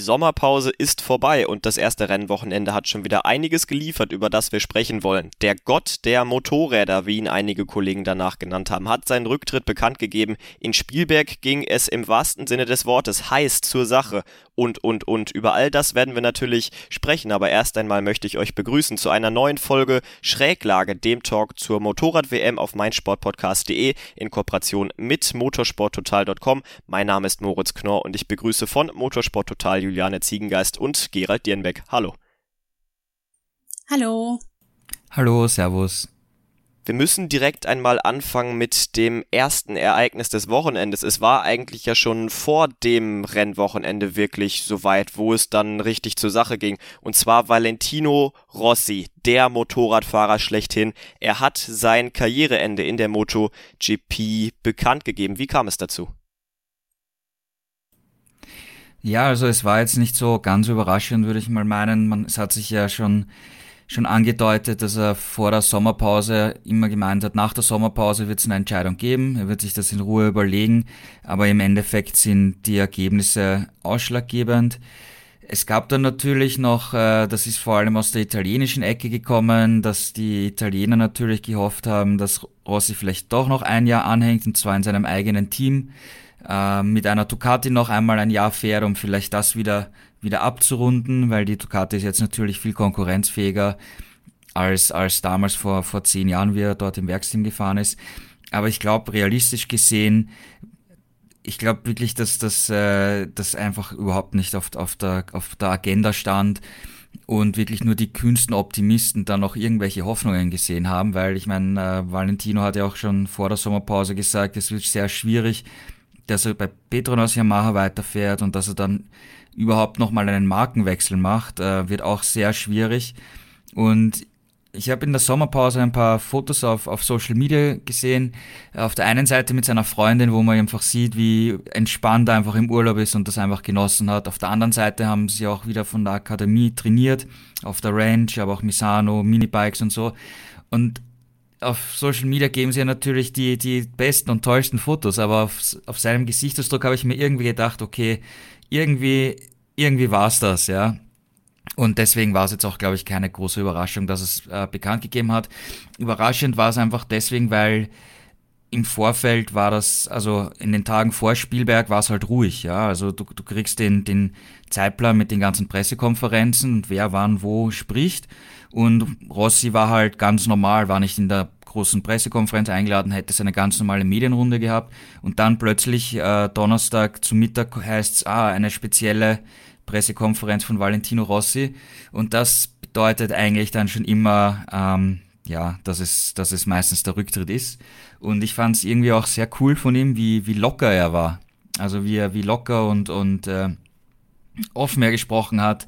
Die Sommerpause ist vorbei und das erste Rennwochenende hat schon wieder einiges geliefert, über das wir sprechen wollen. Der Gott der Motorräder, wie ihn einige Kollegen danach genannt haben, hat seinen Rücktritt bekannt gegeben. In Spielberg ging es im wahrsten Sinne des Wortes heiß zur Sache und, und, und. Über all das werden wir natürlich sprechen, aber erst einmal möchte ich euch begrüßen zu einer neuen Folge Schräglage, dem Talk zur Motorrad-WM auf meinsportpodcast.de in Kooperation mit motorsporttotal.com. Mein Name ist Moritz Knorr und ich begrüße von Motorsporttotal Juliane Ziegengeist und Gerald Dierenbeck. Hallo. Hallo. Hallo, Servus. Wir müssen direkt einmal anfangen mit dem ersten Ereignis des Wochenendes. Es war eigentlich ja schon vor dem Rennwochenende wirklich so weit, wo es dann richtig zur Sache ging. Und zwar Valentino Rossi, der Motorradfahrer schlechthin. Er hat sein Karriereende in der MotoGP bekannt gegeben. Wie kam es dazu? Ja, also es war jetzt nicht so ganz überraschend, würde ich mal meinen. Man, es hat sich ja schon schon angedeutet, dass er vor der Sommerpause immer gemeint hat, nach der Sommerpause wird es eine Entscheidung geben, er wird sich das in Ruhe überlegen, aber im Endeffekt sind die Ergebnisse ausschlaggebend. Es gab dann natürlich noch, äh, das ist vor allem aus der italienischen Ecke gekommen, dass die Italiener natürlich gehofft haben, dass Rossi vielleicht doch noch ein Jahr anhängt, und zwar in seinem eigenen Team, äh, mit einer Ducati noch einmal ein Jahr fährt, um vielleicht das wieder wieder abzurunden, weil die Ducati ist jetzt natürlich viel konkurrenzfähiger als, als damals vor, vor zehn Jahren, wie er dort im Werksteam gefahren ist. Aber ich glaube, realistisch gesehen, ich glaube wirklich, dass das, äh, das einfach überhaupt nicht auf, auf, der, auf der Agenda stand und wirklich nur die kühnsten Optimisten da noch irgendwelche Hoffnungen gesehen haben, weil ich meine, äh, Valentino hat ja auch schon vor der Sommerpause gesagt, es wird sehr schwierig, dass er bei Petronas Yamaha weiterfährt und dass er dann überhaupt nochmal einen Markenwechsel macht, äh, wird auch sehr schwierig. Und ich habe in der Sommerpause ein paar Fotos auf, auf Social Media gesehen. Auf der einen Seite mit seiner Freundin, wo man einfach sieht, wie entspannt er einfach im Urlaub ist und das einfach genossen hat. Auf der anderen Seite haben sie auch wieder von der Akademie trainiert, auf der Ranch, aber auch Misano, Minibikes und so. Und auf Social Media geben sie ja natürlich die, die besten und tollsten Fotos, aber auf, auf seinem Gesichtsausdruck habe ich mir irgendwie gedacht, okay, irgendwie, irgendwie war es das, ja. Und deswegen war es jetzt auch, glaube ich, keine große Überraschung, dass es äh, bekannt gegeben hat. Überraschend war es einfach deswegen, weil im Vorfeld war das, also in den Tagen vor Spielberg war es halt ruhig, ja. Also du, du kriegst den, den Zeitplan mit den ganzen Pressekonferenzen und wer wann wo spricht. Und Rossi war halt ganz normal, war nicht in der großen Pressekonferenz eingeladen, hätte seine ganz normale Medienrunde gehabt. Und dann plötzlich äh, Donnerstag zu Mittag heißt es, ah, eine spezielle Pressekonferenz von Valentino Rossi. Und das bedeutet eigentlich dann schon immer, ähm, ja, dass es, dass es meistens der Rücktritt ist. Und ich fand es irgendwie auch sehr cool von ihm, wie, wie locker er war, also wie er, wie locker und, und äh, offen er gesprochen hat,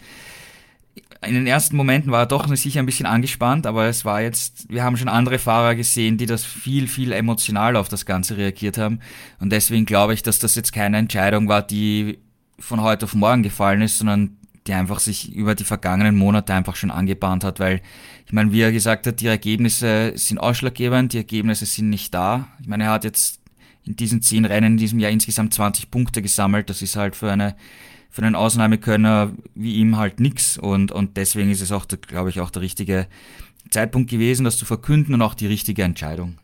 in den ersten Momenten war er doch sicher ein bisschen angespannt, aber es war jetzt, wir haben schon andere Fahrer gesehen, die das viel, viel emotional auf das Ganze reagiert haben. Und deswegen glaube ich, dass das jetzt keine Entscheidung war, die von heute auf morgen gefallen ist, sondern die einfach sich über die vergangenen Monate einfach schon angebahnt hat, weil ich meine, wie er gesagt hat, die Ergebnisse sind ausschlaggebend, die Ergebnisse sind nicht da. Ich meine, er hat jetzt in diesen zehn Rennen in diesem Jahr insgesamt 20 Punkte gesammelt. Das ist halt für eine für einen Ausnahmekönner wie ihm halt nix und, und deswegen ist es auch, glaube ich, auch der richtige Zeitpunkt gewesen, das zu verkünden und auch die richtige Entscheidung.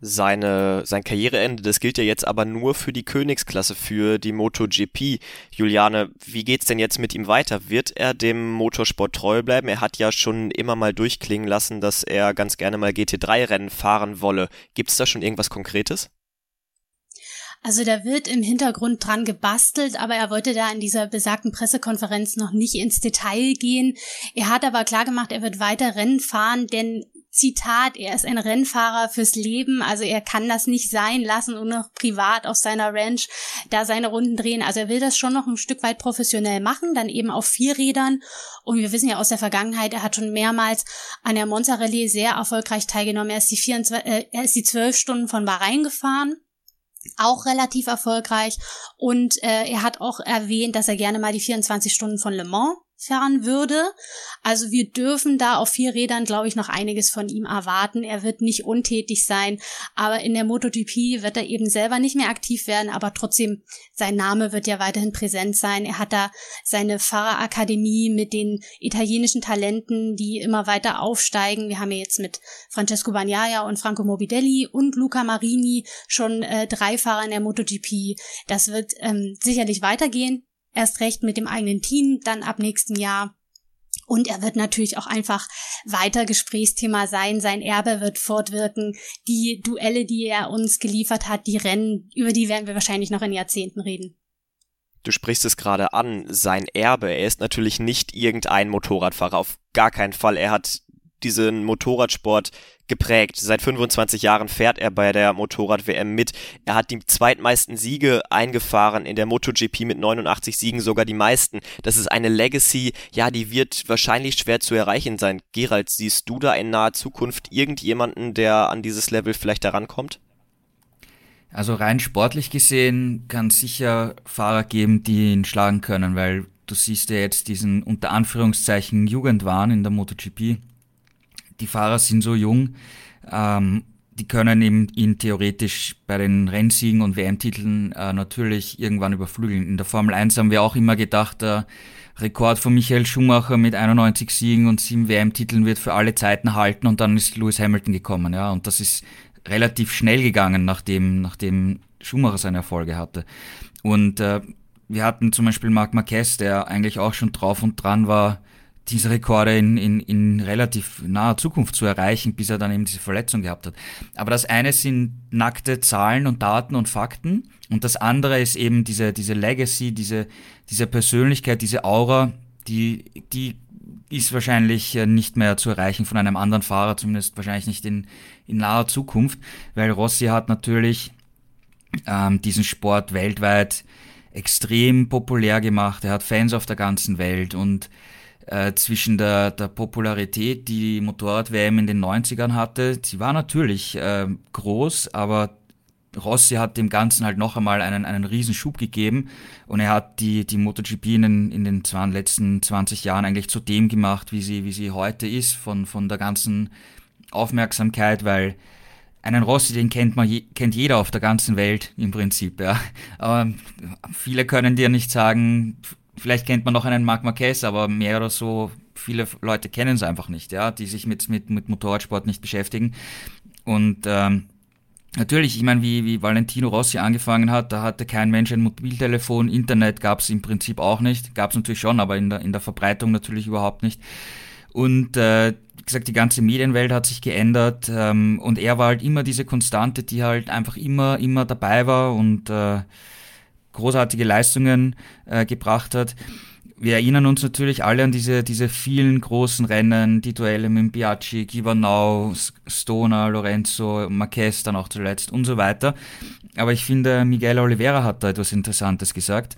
Seine, sein Karriereende, das gilt ja jetzt aber nur für die Königsklasse, für die MotoGP. Juliane, wie geht's denn jetzt mit ihm weiter? Wird er dem Motorsport treu bleiben? Er hat ja schon immer mal durchklingen lassen, dass er ganz gerne mal GT3-Rennen fahren wolle. Gibt's da schon irgendwas Konkretes? Also da wird im Hintergrund dran gebastelt, aber er wollte da in dieser besagten Pressekonferenz noch nicht ins Detail gehen. Er hat aber klar gemacht, er wird weiter Rennen fahren, denn Zitat, er ist ein Rennfahrer fürs Leben, also er kann das nicht sein lassen und noch privat auf seiner Ranch da seine Runden drehen. Also er will das schon noch ein Stück weit professionell machen, dann eben auf vier Rädern. Und wir wissen ja aus der Vergangenheit, er hat schon mehrmals an der Monza Rallye sehr erfolgreich teilgenommen. Er ist die, 24, äh, er ist die zwölf Stunden von Bahrain gefahren auch relativ erfolgreich. Und äh, er hat auch erwähnt, dass er gerne mal die 24 Stunden von Le Mans fahren würde. Also wir dürfen da auf vier Rädern, glaube ich, noch einiges von ihm erwarten. Er wird nicht untätig sein, aber in der MotoGP wird er eben selber nicht mehr aktiv werden, aber trotzdem, sein Name wird ja weiterhin präsent sein. Er hat da seine Fahrerakademie mit den italienischen Talenten, die immer weiter aufsteigen. Wir haben ja jetzt mit Francesco Bagnaia und Franco Morbidelli und Luca Marini schon äh, drei Fahrer in der MotoGP. Das wird ähm, sicherlich weitergehen erst recht mit dem eigenen Team dann ab nächsten Jahr. Und er wird natürlich auch einfach weiter Gesprächsthema sein. Sein Erbe wird fortwirken. Die Duelle, die er uns geliefert hat, die Rennen, über die werden wir wahrscheinlich noch in Jahrzehnten reden. Du sprichst es gerade an, sein Erbe. Er ist natürlich nicht irgendein Motorradfahrer, auf gar keinen Fall. Er hat diesen Motorradsport geprägt. Seit 25 Jahren fährt er bei der Motorrad-WM mit. Er hat die zweitmeisten Siege eingefahren in der MotoGP mit 89 Siegen, sogar die meisten. Das ist eine Legacy, ja, die wird wahrscheinlich schwer zu erreichen sein. Gerald, siehst du da in naher Zukunft irgendjemanden, der an dieses Level vielleicht herankommt? Also rein sportlich gesehen kann es sicher Fahrer geben, die ihn schlagen können, weil du siehst ja jetzt diesen unter Anführungszeichen Jugendwahn in der MotoGP die Fahrer sind so jung, ähm, die können ihm, ihn theoretisch bei den Rennsiegen und WM-Titeln äh, natürlich irgendwann überflügeln. In der Formel 1 haben wir auch immer gedacht, der Rekord von Michael Schumacher mit 91 Siegen und 7 WM-Titeln wird für alle Zeiten halten und dann ist Lewis Hamilton gekommen, ja, und das ist relativ schnell gegangen, nachdem, nachdem Schumacher seine Erfolge hatte. Und äh, wir hatten zum Beispiel Marc Marquez, der eigentlich auch schon drauf und dran war, diese Rekorde in, in, in relativ naher Zukunft zu erreichen, bis er dann eben diese Verletzung gehabt hat. Aber das eine sind nackte Zahlen und Daten und Fakten und das andere ist eben diese, diese Legacy, diese, diese Persönlichkeit, diese Aura, die, die ist wahrscheinlich äh, nicht mehr zu erreichen von einem anderen Fahrer, zumindest wahrscheinlich nicht in, in naher Zukunft, weil Rossi hat natürlich ähm, diesen Sport weltweit extrem populär gemacht. Er hat Fans auf der ganzen Welt und äh, zwischen der, der Popularität, die Motorrad-WM in den 90ern hatte. Sie war natürlich äh, groß, aber Rossi hat dem Ganzen halt noch einmal einen, einen riesen Schub gegeben und er hat die, die MotoGP in den, in den zwei, letzten 20 Jahren eigentlich zu dem gemacht, wie sie, wie sie heute ist, von, von der ganzen Aufmerksamkeit, weil einen Rossi, den kennt man, kennt jeder auf der ganzen Welt im Prinzip, ja. Aber viele können dir nicht sagen, vielleicht kennt man noch einen Marc Marquez, aber mehr oder so, viele Leute kennen es einfach nicht, ja, die sich mit, mit, mit Motorradsport nicht beschäftigen. Und ähm, natürlich, ich meine, wie, wie Valentino Rossi angefangen hat, da hatte kein Mensch ein Mobiltelefon, Internet gab es im Prinzip auch nicht, gab es natürlich schon, aber in der, in der Verbreitung natürlich überhaupt nicht. Und äh, wie gesagt, die ganze Medienwelt hat sich geändert ähm, und er war halt immer diese Konstante, die halt einfach immer, immer dabei war und äh, großartige Leistungen äh, gebracht hat. Wir erinnern uns natürlich alle an diese, diese vielen großen Rennen, die Duelle mit Biaggi, Givanau, Stoner, Lorenzo, Marquez dann auch zuletzt und so weiter. Aber ich finde, Miguel Oliveira hat da etwas Interessantes gesagt.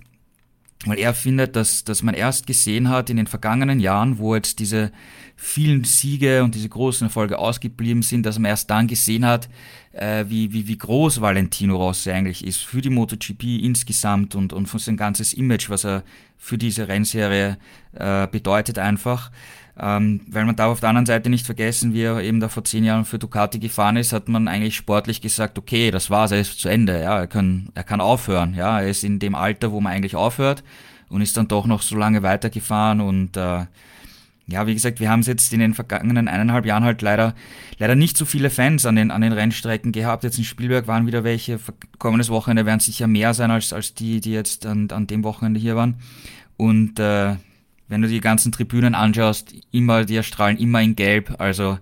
Weil er findet, dass, dass man erst gesehen hat in den vergangenen Jahren, wo jetzt diese vielen Siege und diese großen Erfolge ausgeblieben sind, dass man erst dann gesehen hat, äh, wie, wie, wie groß Valentino Rossi eigentlich ist für die MotoGP insgesamt und, und für sein ganzes Image, was er für diese Rennserie äh, bedeutet einfach. Ähm, weil man darf auf der anderen Seite nicht vergessen, wie er eben da vor zehn Jahren für Ducati gefahren ist, hat man eigentlich sportlich gesagt, okay, das war's, er ist zu Ende, ja, er kann, er kann aufhören, ja, er ist in dem Alter, wo man eigentlich aufhört und ist dann doch noch so lange weitergefahren und äh, ja, wie gesagt, wir haben es jetzt in den vergangenen eineinhalb Jahren halt leider, leider nicht so viele Fans an den, an den Rennstrecken gehabt. Jetzt in Spielberg waren wieder welche. Kommendes Wochenende werden sicher mehr sein als, als die, die jetzt an, an dem Wochenende hier waren. Und äh, wenn du die ganzen Tribünen anschaust, immer, die erstrahlen immer in Gelb. Also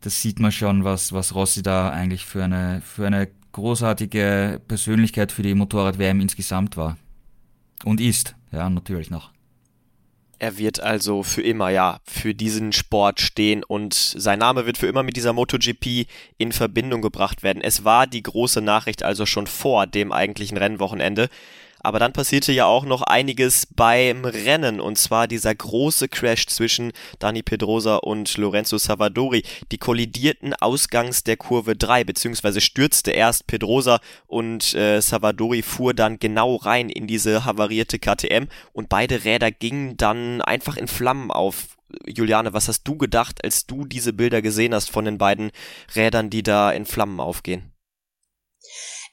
das sieht man schon, was, was Rossi da eigentlich für eine, für eine großartige Persönlichkeit für die Motorrad-WM insgesamt war. Und ist, ja, natürlich noch. Er wird also für immer, ja, für diesen Sport stehen und sein Name wird für immer mit dieser MotoGP in Verbindung gebracht werden. Es war die große Nachricht also schon vor dem eigentlichen Rennwochenende. Aber dann passierte ja auch noch einiges beim Rennen und zwar dieser große Crash zwischen Dani Pedrosa und Lorenzo Savadori. Die kollidierten ausgangs der Kurve 3, beziehungsweise stürzte erst Pedrosa und äh, Savadori fuhr dann genau rein in diese havarierte KTM und beide Räder gingen dann einfach in Flammen auf. Juliane, was hast du gedacht, als du diese Bilder gesehen hast von den beiden Rädern, die da in Flammen aufgehen?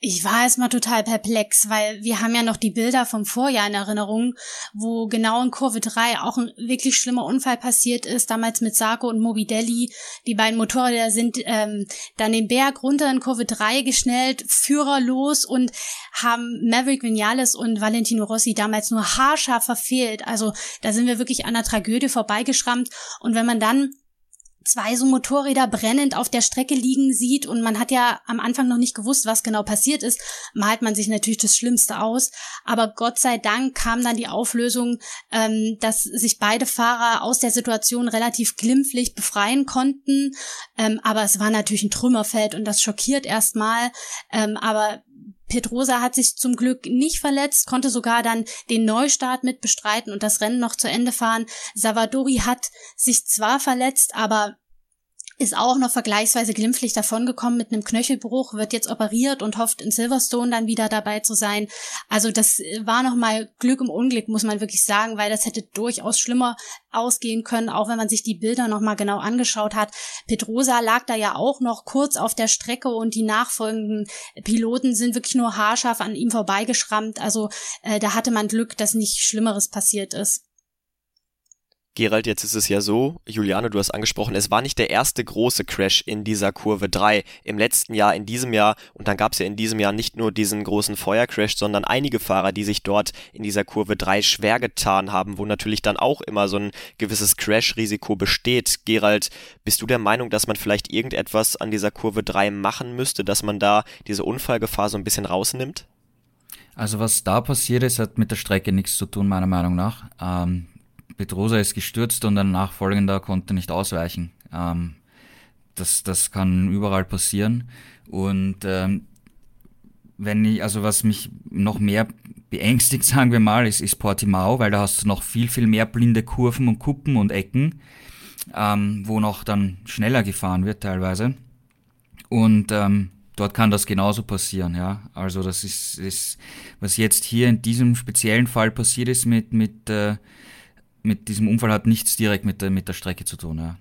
Ich war erstmal total perplex, weil wir haben ja noch die Bilder vom Vorjahr in Erinnerung, wo genau in Kurve 3 auch ein wirklich schlimmer Unfall passiert ist, damals mit Sarko und Mobidelli. Die beiden Motorräder sind ähm, dann den Berg runter in Kurve 3 geschnellt, Führer los und haben Maverick Vinales und Valentino Rossi damals nur haarscharf verfehlt. Also da sind wir wirklich an der Tragödie vorbeigeschrammt. Und wenn man dann zwei so Motorräder brennend auf der Strecke liegen sieht und man hat ja am Anfang noch nicht gewusst, was genau passiert ist, malt man sich natürlich das Schlimmste aus. Aber Gott sei Dank kam dann die Auflösung, ähm, dass sich beide Fahrer aus der Situation relativ glimpflich befreien konnten. Ähm, aber es war natürlich ein Trümmerfeld und das schockiert erstmal. Ähm, aber Pedrosa hat sich zum Glück nicht verletzt, konnte sogar dann den Neustart mit bestreiten und das Rennen noch zu Ende fahren. Savadori hat sich zwar verletzt, aber ist auch noch vergleichsweise glimpflich davongekommen mit einem Knöchelbruch, wird jetzt operiert und hofft in Silverstone dann wieder dabei zu sein. Also das war noch mal Glück im Unglück, muss man wirklich sagen, weil das hätte durchaus schlimmer ausgehen können, auch wenn man sich die Bilder noch mal genau angeschaut hat. Pedrosa lag da ja auch noch kurz auf der Strecke und die nachfolgenden Piloten sind wirklich nur haarscharf an ihm vorbeigeschrammt. Also äh, da hatte man Glück, dass nicht Schlimmeres passiert ist. Gerald, jetzt ist es ja so, Juliane, du hast angesprochen, es war nicht der erste große Crash in dieser Kurve 3 im letzten Jahr, in diesem Jahr und dann gab es ja in diesem Jahr nicht nur diesen großen Feuercrash, sondern einige Fahrer, die sich dort in dieser Kurve 3 schwer getan haben, wo natürlich dann auch immer so ein gewisses Crash-Risiko besteht. Gerald, bist du der Meinung, dass man vielleicht irgendetwas an dieser Kurve 3 machen müsste, dass man da diese Unfallgefahr so ein bisschen rausnimmt? Also was da passiert ist, hat mit der Strecke nichts zu tun, meiner Meinung nach. Ähm, Petrosa ist gestürzt und ein Nachfolgender konnte nicht ausweichen. Ähm, das, das kann überall passieren. Und ähm, wenn ich, also was mich noch mehr beängstigt, sagen wir mal, ist, ist Portimao, weil da hast du noch viel, viel mehr blinde Kurven und Kuppen und Ecken, ähm, wo noch dann schneller gefahren wird teilweise. Und ähm, dort kann das genauso passieren, ja. Also das ist, ist was jetzt hier in diesem speziellen Fall passiert ist mit, mit äh, mit diesem Unfall hat nichts direkt mit der, mit der Strecke zu tun, ja.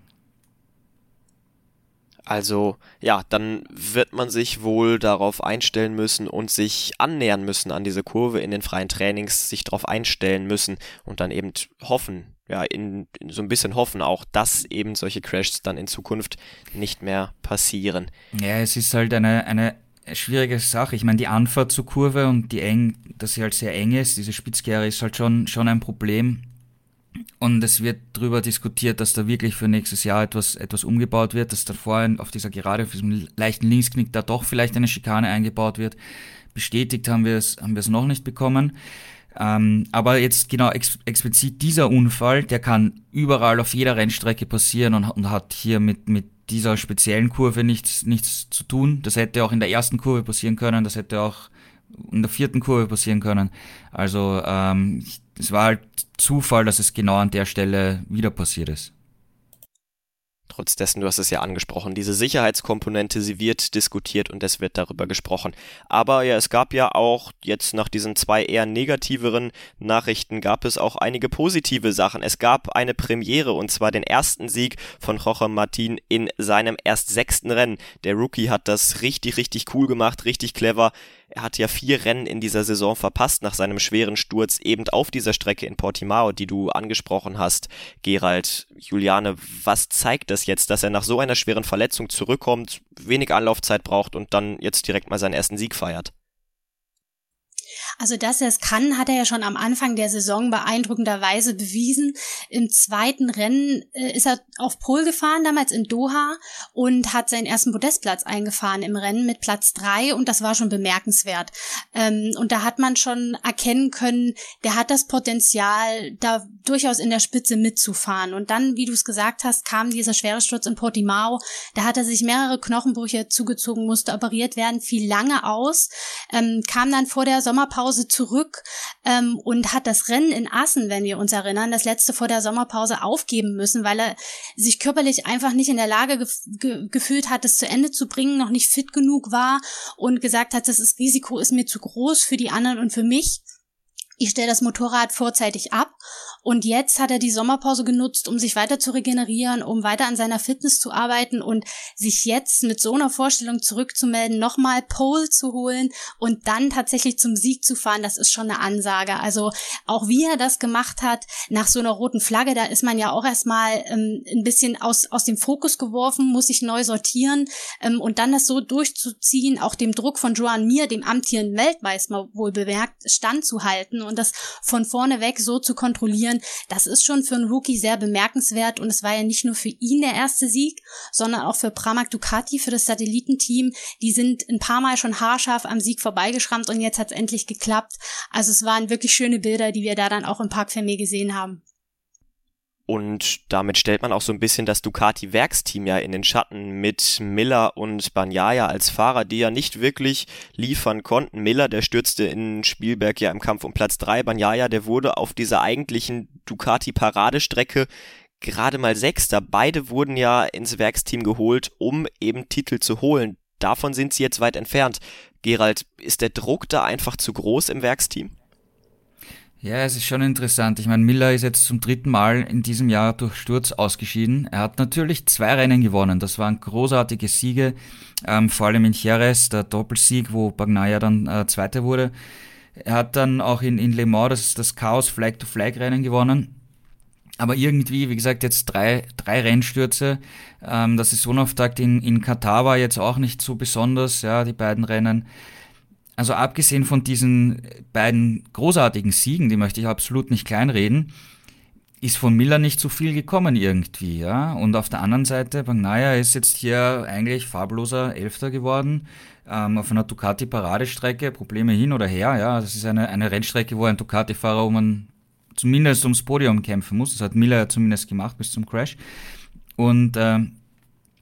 Also ja, dann wird man sich wohl darauf einstellen müssen und sich annähern müssen an diese Kurve in den freien Trainings, sich darauf einstellen müssen und dann eben hoffen, ja, in, in, so ein bisschen hoffen auch, dass eben solche Crashs dann in Zukunft nicht mehr passieren. Ja, es ist halt eine, eine schwierige Sache. Ich meine, die Anfahrt zur Kurve und die eng, dass sie halt sehr eng ist, diese Spitzkehre ist halt schon, schon ein Problem. Und es wird darüber diskutiert, dass da wirklich für nächstes Jahr etwas, etwas umgebaut wird, dass da vorhin auf dieser Gerade, auf diesem leichten Linksknick, da doch vielleicht eine Schikane eingebaut wird. Bestätigt haben wir es, haben wir es noch nicht bekommen. Ähm, aber jetzt genau ex explizit dieser Unfall, der kann überall auf jeder Rennstrecke passieren und, und hat hier mit, mit dieser speziellen Kurve nichts, nichts zu tun. Das hätte auch in der ersten Kurve passieren können, das hätte auch in der vierten Kurve passieren können. Also ähm, es war halt Zufall, dass es genau an der Stelle wieder passiert ist. Trotz dessen, du hast es ja angesprochen, diese Sicherheitskomponente, sie wird diskutiert und es wird darüber gesprochen. Aber ja, es gab ja auch jetzt nach diesen zwei eher negativeren Nachrichten gab es auch einige positive Sachen. Es gab eine Premiere und zwar den ersten Sieg von Jorge Martin in seinem erst sechsten Rennen. Der Rookie hat das richtig, richtig cool gemacht, richtig clever. Er hat ja vier Rennen in dieser Saison verpasst nach seinem schweren Sturz eben auf dieser Strecke in Portimao, die du angesprochen hast, Gerald. Juliane, was zeigt das jetzt, dass er nach so einer schweren Verletzung zurückkommt, wenig Anlaufzeit braucht und dann jetzt direkt mal seinen ersten Sieg feiert? Also, dass er es kann, hat er ja schon am Anfang der Saison beeindruckenderweise bewiesen. Im zweiten Rennen äh, ist er auf Pol gefahren, damals in Doha, und hat seinen ersten Podestplatz eingefahren im Rennen mit Platz drei und das war schon bemerkenswert. Ähm, und da hat man schon erkennen können, der hat das Potenzial, da durchaus in der Spitze mitzufahren. Und dann, wie du es gesagt hast, kam dieser schwere Sturz in Portimao. Da hat er sich mehrere Knochenbrüche zugezogen, musste operiert werden, fiel lange aus, ähm, kam dann vor der Sommerpause zurück ähm, und hat das Rennen in Assen, wenn wir uns erinnern, das letzte vor der Sommerpause aufgeben müssen, weil er sich körperlich einfach nicht in der Lage gef ge gefühlt hat, es zu Ende zu bringen, noch nicht fit genug war und gesagt hat, das Risiko ist mir zu groß für die anderen und für mich. Ich stelle das Motorrad vorzeitig ab und jetzt hat er die Sommerpause genutzt, um sich weiter zu regenerieren, um weiter an seiner Fitness zu arbeiten und sich jetzt mit so einer Vorstellung zurückzumelden, nochmal Pole zu holen und dann tatsächlich zum Sieg zu fahren, das ist schon eine Ansage. Also auch wie er das gemacht hat, nach so einer roten Flagge, da ist man ja auch erstmal ähm, ein bisschen aus, aus dem Fokus geworfen, muss sich neu sortieren ähm, und dann das so durchzuziehen, auch dem Druck von Joan Mir, dem amtierenden Weltmeister wohl bemerkt, standzuhalten und das von vorne weg so zu kontrollieren, trainieren. Das ist schon für einen Rookie sehr bemerkenswert und es war ja nicht nur für ihn der erste Sieg, sondern auch für Pramac Ducati, für das Satellitenteam. Die sind ein paar Mal schon haarscharf am Sieg vorbeigeschrammt und jetzt hat es endlich geklappt. Also es waren wirklich schöne Bilder, die wir da dann auch im Park Fermé gesehen haben. Und damit stellt man auch so ein bisschen das Ducati-Werksteam ja in den Schatten mit Miller und Banyaya als Fahrer, die ja nicht wirklich liefern konnten. Miller, der stürzte in Spielberg ja im Kampf um Platz 3. Banyaya, der wurde auf dieser eigentlichen Ducati-Paradestrecke gerade mal Sechster. Beide wurden ja ins Werksteam geholt, um eben Titel zu holen. Davon sind sie jetzt weit entfernt. Gerald, ist der Druck da einfach zu groß im Werksteam? Ja, es ist schon interessant. Ich meine, Miller ist jetzt zum dritten Mal in diesem Jahr durch Sturz ausgeschieden. Er hat natürlich zwei Rennen gewonnen. Das waren großartige Siege, ähm, vor allem in Jerez, der Doppelsieg, wo Bagnaia dann äh, Zweiter wurde. Er hat dann auch in, in Le Mans das, das Chaos Flag-to-Flag-Rennen gewonnen. Aber irgendwie, wie gesagt, jetzt drei, drei Rennstürze. Ähm, das Saisonauftakt in, in Katar war jetzt auch nicht so besonders, ja, die beiden Rennen also abgesehen von diesen beiden großartigen Siegen, die möchte ich absolut nicht kleinreden, ist von Miller nicht so viel gekommen irgendwie, ja. Und auf der anderen Seite, Bagnaia ist jetzt hier eigentlich farbloser Elfter geworden, ähm, auf einer Ducati-Paradestrecke, Probleme hin oder her, ja. Das ist eine, eine Rennstrecke, wo ein Ducati-Fahrer um ein, zumindest ums Podium kämpfen muss. Das hat Miller ja zumindest gemacht bis zum Crash. Und äh,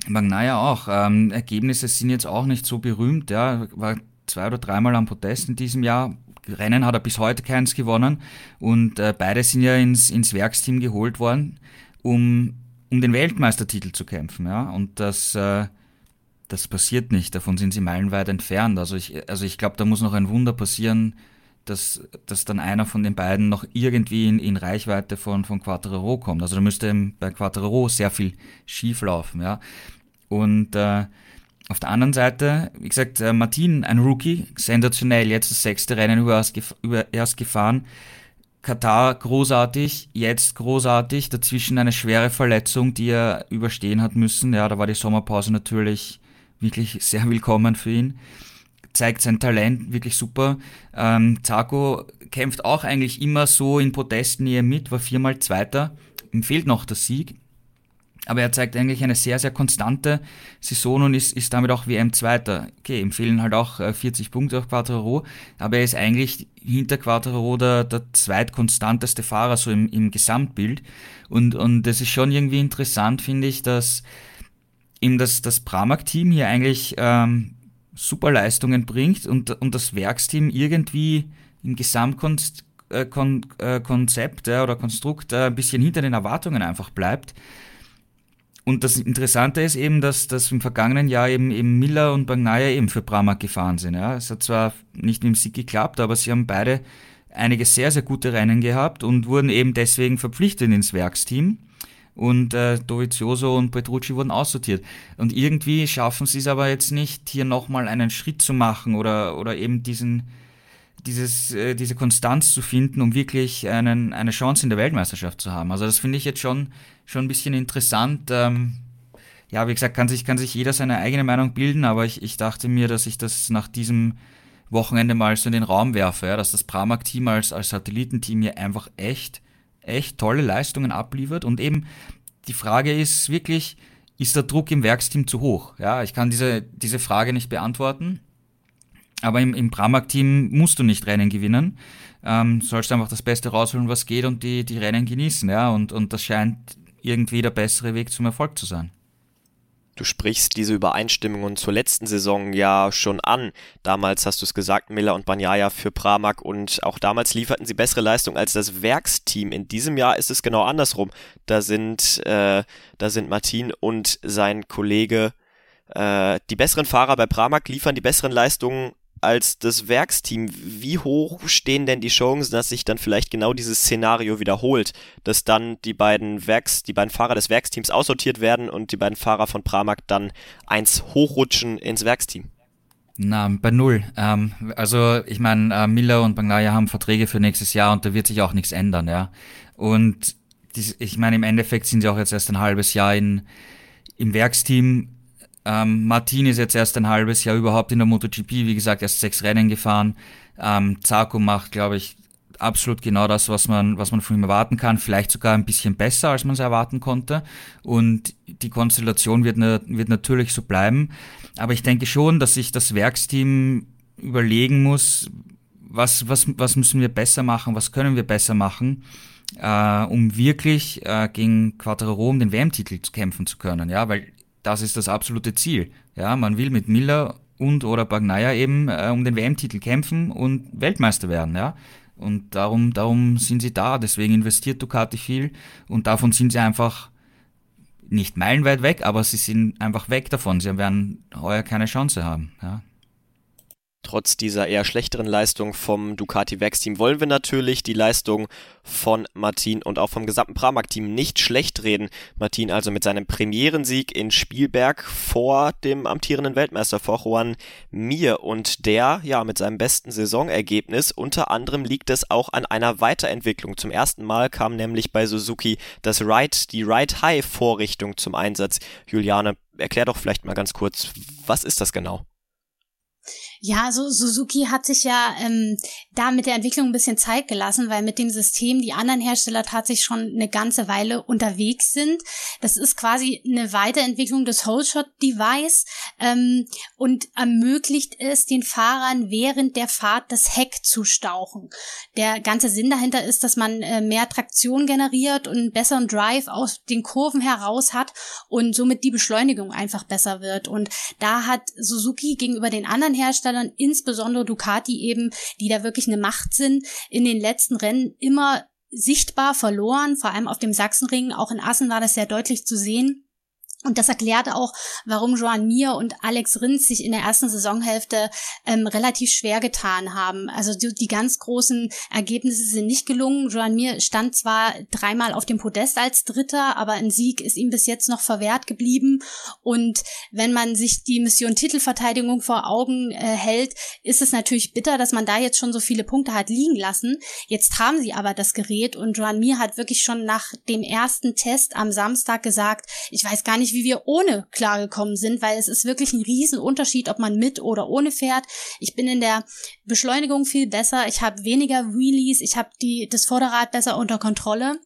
Bagnaia auch. Ähm, Ergebnisse sind jetzt auch nicht so berühmt, ja. War zwei oder dreimal am Podest in diesem Jahr. Rennen hat er bis heute keins gewonnen und äh, beide sind ja ins, ins Werksteam geholt worden, um, um den Weltmeistertitel zu kämpfen. Ja? Und das, äh, das passiert nicht, davon sind sie meilenweit entfernt. Also ich, also ich glaube, da muss noch ein Wunder passieren, dass, dass dann einer von den beiden noch irgendwie in, in Reichweite von, von Quattro kommt. Also da müsste bei Quattro sehr viel schief laufen. Ja? Und äh, auf der anderen Seite, wie gesagt, äh, Martin, ein Rookie, sensationell, jetzt das sechste Rennen über, über erst gefahren. Katar großartig, jetzt großartig, dazwischen eine schwere Verletzung, die er überstehen hat müssen. Ja, da war die Sommerpause natürlich wirklich sehr willkommen für ihn. Zeigt sein Talent wirklich super. Ähm, Zarko kämpft auch eigentlich immer so in Protestnähe mit, war viermal Zweiter. Ihm fehlt noch der Sieg. Aber er zeigt eigentlich eine sehr, sehr konstante Saison und ist, ist damit auch WM-Zweiter. Okay, ihm fehlen halt auch 40 äh, Punkte auf Quattro, aber er ist eigentlich hinter Quattro der, der zweitkonstanteste Fahrer so im, im Gesamtbild. Und, und das ist schon irgendwie interessant, finde ich, dass ihm das, das Pramac-Team hier eigentlich ähm, super Leistungen bringt und, und das Werksteam irgendwie im Gesamtkonzept äh, Kon, äh, Konzept, äh, oder Konstrukt äh, ein bisschen hinter den Erwartungen einfach bleibt. Und das Interessante ist eben, dass, dass im vergangenen Jahr eben, eben Miller und Bagnaia eben für Pramac gefahren sind. Ja. Es hat zwar nicht mit dem Sieg geklappt, aber sie haben beide einige sehr, sehr gute Rennen gehabt und wurden eben deswegen verpflichtet ins Werksteam. Und äh, Dovizioso und Petrucci wurden aussortiert. Und irgendwie schaffen sie es aber jetzt nicht, hier nochmal einen Schritt zu machen oder, oder eben diesen, dieses, äh, diese Konstanz zu finden, um wirklich einen, eine Chance in der Weltmeisterschaft zu haben. Also das finde ich jetzt schon, schon ein bisschen interessant. Ähm, ja, wie gesagt, kann sich, kann sich jeder seine eigene Meinung bilden, aber ich, ich dachte mir, dass ich das nach diesem Wochenende mal so in den Raum werfe, ja, dass das Pramac-Team als, als Satellitenteam hier einfach echt, echt tolle Leistungen abliefert und eben die Frage ist wirklich, ist der Druck im Werksteam zu hoch? Ja, ich kann diese, diese Frage nicht beantworten. Aber im, im Pramac-Team musst du nicht Rennen gewinnen. Ähm, sollst einfach das Beste rausholen, was geht und die, die Rennen genießen, ja. Und, und das scheint irgendwie der bessere Weg zum Erfolg zu sein. Du sprichst diese Übereinstimmungen zur letzten Saison ja schon an. Damals hast du es gesagt, Miller und Banyaya für Pramac und auch damals lieferten sie bessere Leistung als das Werksteam. In diesem Jahr ist es genau andersrum. Da sind, äh, da sind Martin und sein Kollege äh, die besseren Fahrer bei Pramac liefern die besseren Leistungen als das Werksteam, wie hoch stehen denn die Chancen, dass sich dann vielleicht genau dieses Szenario wiederholt, dass dann die beiden Werks, die beiden Fahrer des Werksteams aussortiert werden und die beiden Fahrer von Pramac dann eins hochrutschen ins Werksteam? Na, bei null. Ähm, also ich meine, äh, Miller und Banglaya haben Verträge für nächstes Jahr und da wird sich auch nichts ändern, ja. Und die, ich meine, im Endeffekt sind sie auch jetzt erst ein halbes Jahr in, im Werksteam ähm, Martin ist jetzt erst ein halbes Jahr überhaupt in der MotoGP, wie gesagt, erst sechs Rennen gefahren. Ähm, Zarko macht, glaube ich, absolut genau das, was man, was man von ihm erwarten kann, vielleicht sogar ein bisschen besser, als man es erwarten konnte. Und die Konstellation wird, ne, wird natürlich so bleiben. Aber ich denke schon, dass sich das Werksteam überlegen muss, was, was, was müssen wir besser machen, was können wir besser machen, äh, um wirklich äh, gegen Quattro um den WM-Titel kämpfen zu können. Ja, weil das ist das absolute Ziel. Ja, man will mit Miller und oder Bagnaia eben äh, um den WM-Titel kämpfen und Weltmeister werden, ja. Und darum, darum sind sie da, deswegen investiert Ducati viel und davon sind sie einfach nicht meilenweit weg, aber sie sind einfach weg davon. Sie werden heuer keine Chance haben, ja. Trotz dieser eher schlechteren Leistung vom Ducati Werksteam wollen wir natürlich die Leistung von Martin und auch vom gesamten Pramac-Team nicht schlecht reden. Martin also mit seinem Premierensieg in Spielberg vor dem amtierenden Weltmeister, vor Juan Mir. Und der, ja, mit seinem besten Saisonergebnis, unter anderem liegt es auch an einer Weiterentwicklung. Zum ersten Mal kam nämlich bei Suzuki das Ride, die Ride High Vorrichtung zum Einsatz. Juliane, erklär doch vielleicht mal ganz kurz, was ist das genau? Ja, so Suzuki hat sich ja ähm, da mit der Entwicklung ein bisschen Zeit gelassen, weil mit dem System die anderen Hersteller tatsächlich schon eine ganze Weile unterwegs sind. Das ist quasi eine Weiterentwicklung des Holeshot-Device ähm, und ermöglicht es den Fahrern während der Fahrt das Heck zu stauchen. Der ganze Sinn dahinter ist, dass man äh, mehr Traktion generiert und einen besseren Drive aus den Kurven heraus hat und somit die Beschleunigung einfach besser wird. Und da hat Suzuki gegenüber den anderen Herstellern Herstellern, insbesondere Ducati eben, die da wirklich eine Macht sind, in den letzten Rennen immer sichtbar verloren, vor allem auf dem Sachsenring, auch in Assen war das sehr deutlich zu sehen. Und das erklärt auch, warum Joan Mir und Alex Rins sich in der ersten Saisonhälfte ähm, relativ schwer getan haben. Also die, die, ganz großen Ergebnisse sind nicht gelungen. Joan Mir stand zwar dreimal auf dem Podest als Dritter, aber ein Sieg ist ihm bis jetzt noch verwehrt geblieben. Und wenn man sich die Mission Titelverteidigung vor Augen äh, hält, ist es natürlich bitter, dass man da jetzt schon so viele Punkte hat liegen lassen. Jetzt haben sie aber das Gerät und Joan Mir hat wirklich schon nach dem ersten Test am Samstag gesagt, ich weiß gar nicht, nicht, wie wir ohne klargekommen sind, weil es ist wirklich ein Riesenunterschied, ob man mit oder ohne fährt. Ich bin in der Beschleunigung viel besser, ich habe weniger Wheelies, ich habe das Vorderrad besser unter Kontrolle.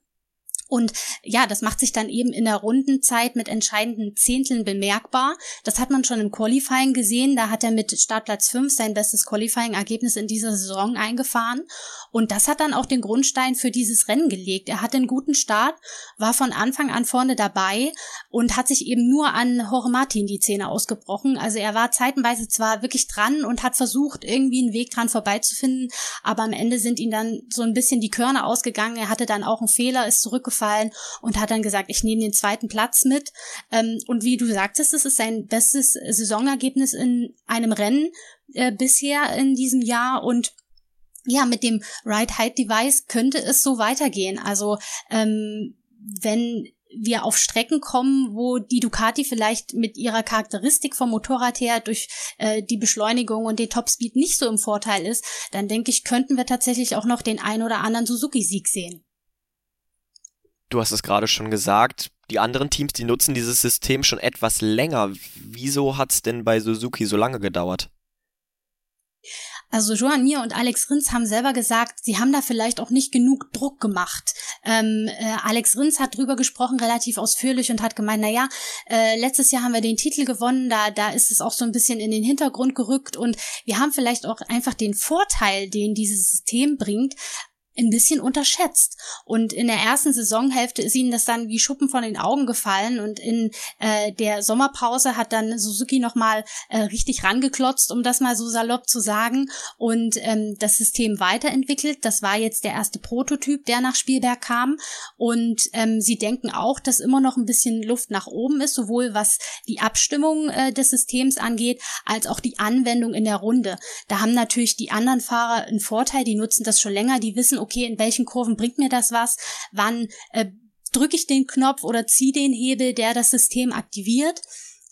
Und ja, das macht sich dann eben in der Rundenzeit mit entscheidenden Zehnteln bemerkbar. Das hat man schon im Qualifying gesehen. Da hat er mit Startplatz 5 sein bestes Qualifying-Ergebnis in dieser Saison eingefahren. Und das hat dann auch den Grundstein für dieses Rennen gelegt. Er hatte einen guten Start, war von Anfang an vorne dabei und hat sich eben nur an Jorge Martin die Zähne ausgebrochen. Also er war zeitenweise zwar wirklich dran und hat versucht, irgendwie einen Weg dran vorbeizufinden, aber am Ende sind ihm dann so ein bisschen die Körner ausgegangen. Er hatte dann auch einen Fehler, ist zurückgefallen aufgefallen und hat dann gesagt, ich nehme den zweiten Platz mit. Ähm, und wie du sagtest, es ist sein bestes Saisonergebnis in einem Rennen äh, bisher in diesem Jahr und ja, mit dem Ride Height Device könnte es so weitergehen. Also ähm, wenn wir auf Strecken kommen, wo die Ducati vielleicht mit ihrer Charakteristik vom Motorrad her durch äh, die Beschleunigung und den Topspeed nicht so im Vorteil ist, dann denke ich, könnten wir tatsächlich auch noch den ein oder anderen Suzuki-Sieg sehen. Du hast es gerade schon gesagt, die anderen Teams, die nutzen dieses System schon etwas länger. Wieso hat es denn bei Suzuki so lange gedauert? Also Joan Mir und Alex Rins haben selber gesagt, sie haben da vielleicht auch nicht genug Druck gemacht. Ähm, äh, Alex Rins hat drüber gesprochen, relativ ausführlich und hat gemeint, na ja, äh, letztes Jahr haben wir den Titel gewonnen, da, da ist es auch so ein bisschen in den Hintergrund gerückt und wir haben vielleicht auch einfach den Vorteil, den dieses System bringt, ein bisschen unterschätzt. Und in der ersten Saisonhälfte ist ihnen das dann wie Schuppen von den Augen gefallen und in äh, der Sommerpause hat dann Suzuki nochmal äh, richtig rangeklotzt, um das mal so salopp zu sagen, und ähm, das System weiterentwickelt. Das war jetzt der erste Prototyp, der nach Spielberg kam. Und ähm, sie denken auch, dass immer noch ein bisschen Luft nach oben ist, sowohl was die Abstimmung äh, des Systems angeht, als auch die Anwendung in der Runde. Da haben natürlich die anderen Fahrer einen Vorteil, die nutzen das schon länger, die wissen, okay, in welchen Kurven bringt mir das was, wann äh, drücke ich den Knopf oder ziehe den Hebel, der das System aktiviert.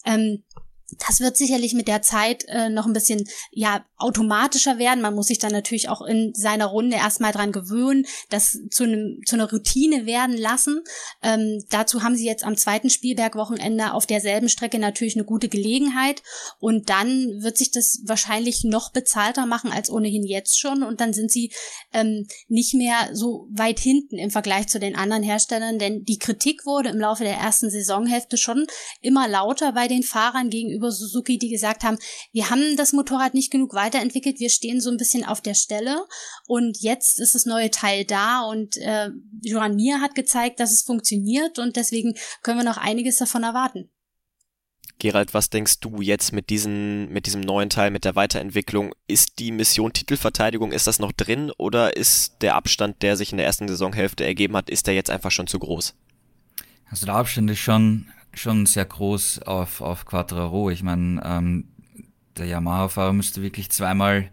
Ähm, das wird sicherlich mit der Zeit äh, noch ein bisschen ja automatischer werden. Man muss sich dann natürlich auch in seiner Runde erstmal dran gewöhnen, das zu einem zu einer Routine werden lassen. Ähm, dazu haben sie jetzt am zweiten Spielbergwochenende auf derselben Strecke natürlich eine gute Gelegenheit und dann wird sich das wahrscheinlich noch bezahlter machen als ohnehin jetzt schon und dann sind sie ähm, nicht mehr so weit hinten im Vergleich zu den anderen Herstellern, denn die Kritik wurde im Laufe der ersten Saisonhälfte schon immer lauter bei den Fahrern gegenüber über Suzuki, die gesagt haben, wir haben das Motorrad nicht genug weiterentwickelt, wir stehen so ein bisschen auf der Stelle und jetzt ist das neue Teil da und äh, Joran Mir hat gezeigt, dass es funktioniert und deswegen können wir noch einiges davon erwarten. Gerald, was denkst du jetzt mit, diesen, mit diesem neuen Teil, mit der Weiterentwicklung? Ist die Mission Titelverteidigung, ist das noch drin oder ist der Abstand, der sich in der ersten Saisonhälfte ergeben hat, ist der jetzt einfach schon zu groß? Also der Abstand ist schon schon sehr groß auf, auf Quattraro. Ich meine, ähm, der Yamaha-Fahrer müsste wirklich zweimal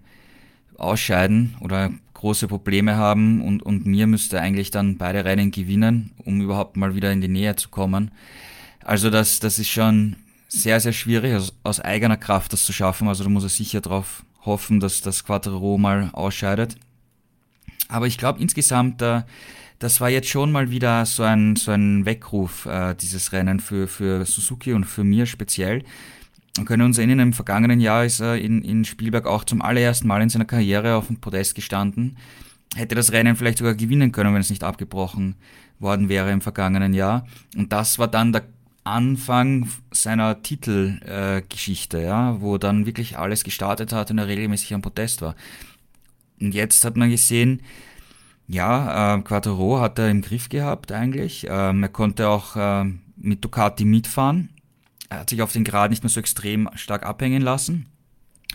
ausscheiden oder große Probleme haben und, und mir müsste eigentlich dann beide Rennen gewinnen, um überhaupt mal wieder in die Nähe zu kommen. Also das, das ist schon sehr, sehr schwierig, aus, aus eigener Kraft das zu schaffen. Also da muss er sicher darauf hoffen, dass das Quattro mal ausscheidet. Aber ich glaube insgesamt, äh, das war jetzt schon mal wieder so ein, so ein Weckruf, äh, dieses Rennen für, für Suzuki und für mir speziell. Wir können uns erinnern, im vergangenen Jahr ist er in, in Spielberg auch zum allerersten Mal in seiner Karriere auf dem Podest gestanden. Hätte das Rennen vielleicht sogar gewinnen können, wenn es nicht abgebrochen worden wäre im vergangenen Jahr. Und das war dann der Anfang seiner Titelgeschichte, äh, ja, wo dann wirklich alles gestartet hat und er regelmäßig am Podest war. Und jetzt hat man gesehen, ja, äh, Quattro hat er im Griff gehabt eigentlich. Ähm, er konnte auch äh, mit Ducati mitfahren. Er hat sich auf den Grad nicht mehr so extrem stark abhängen lassen.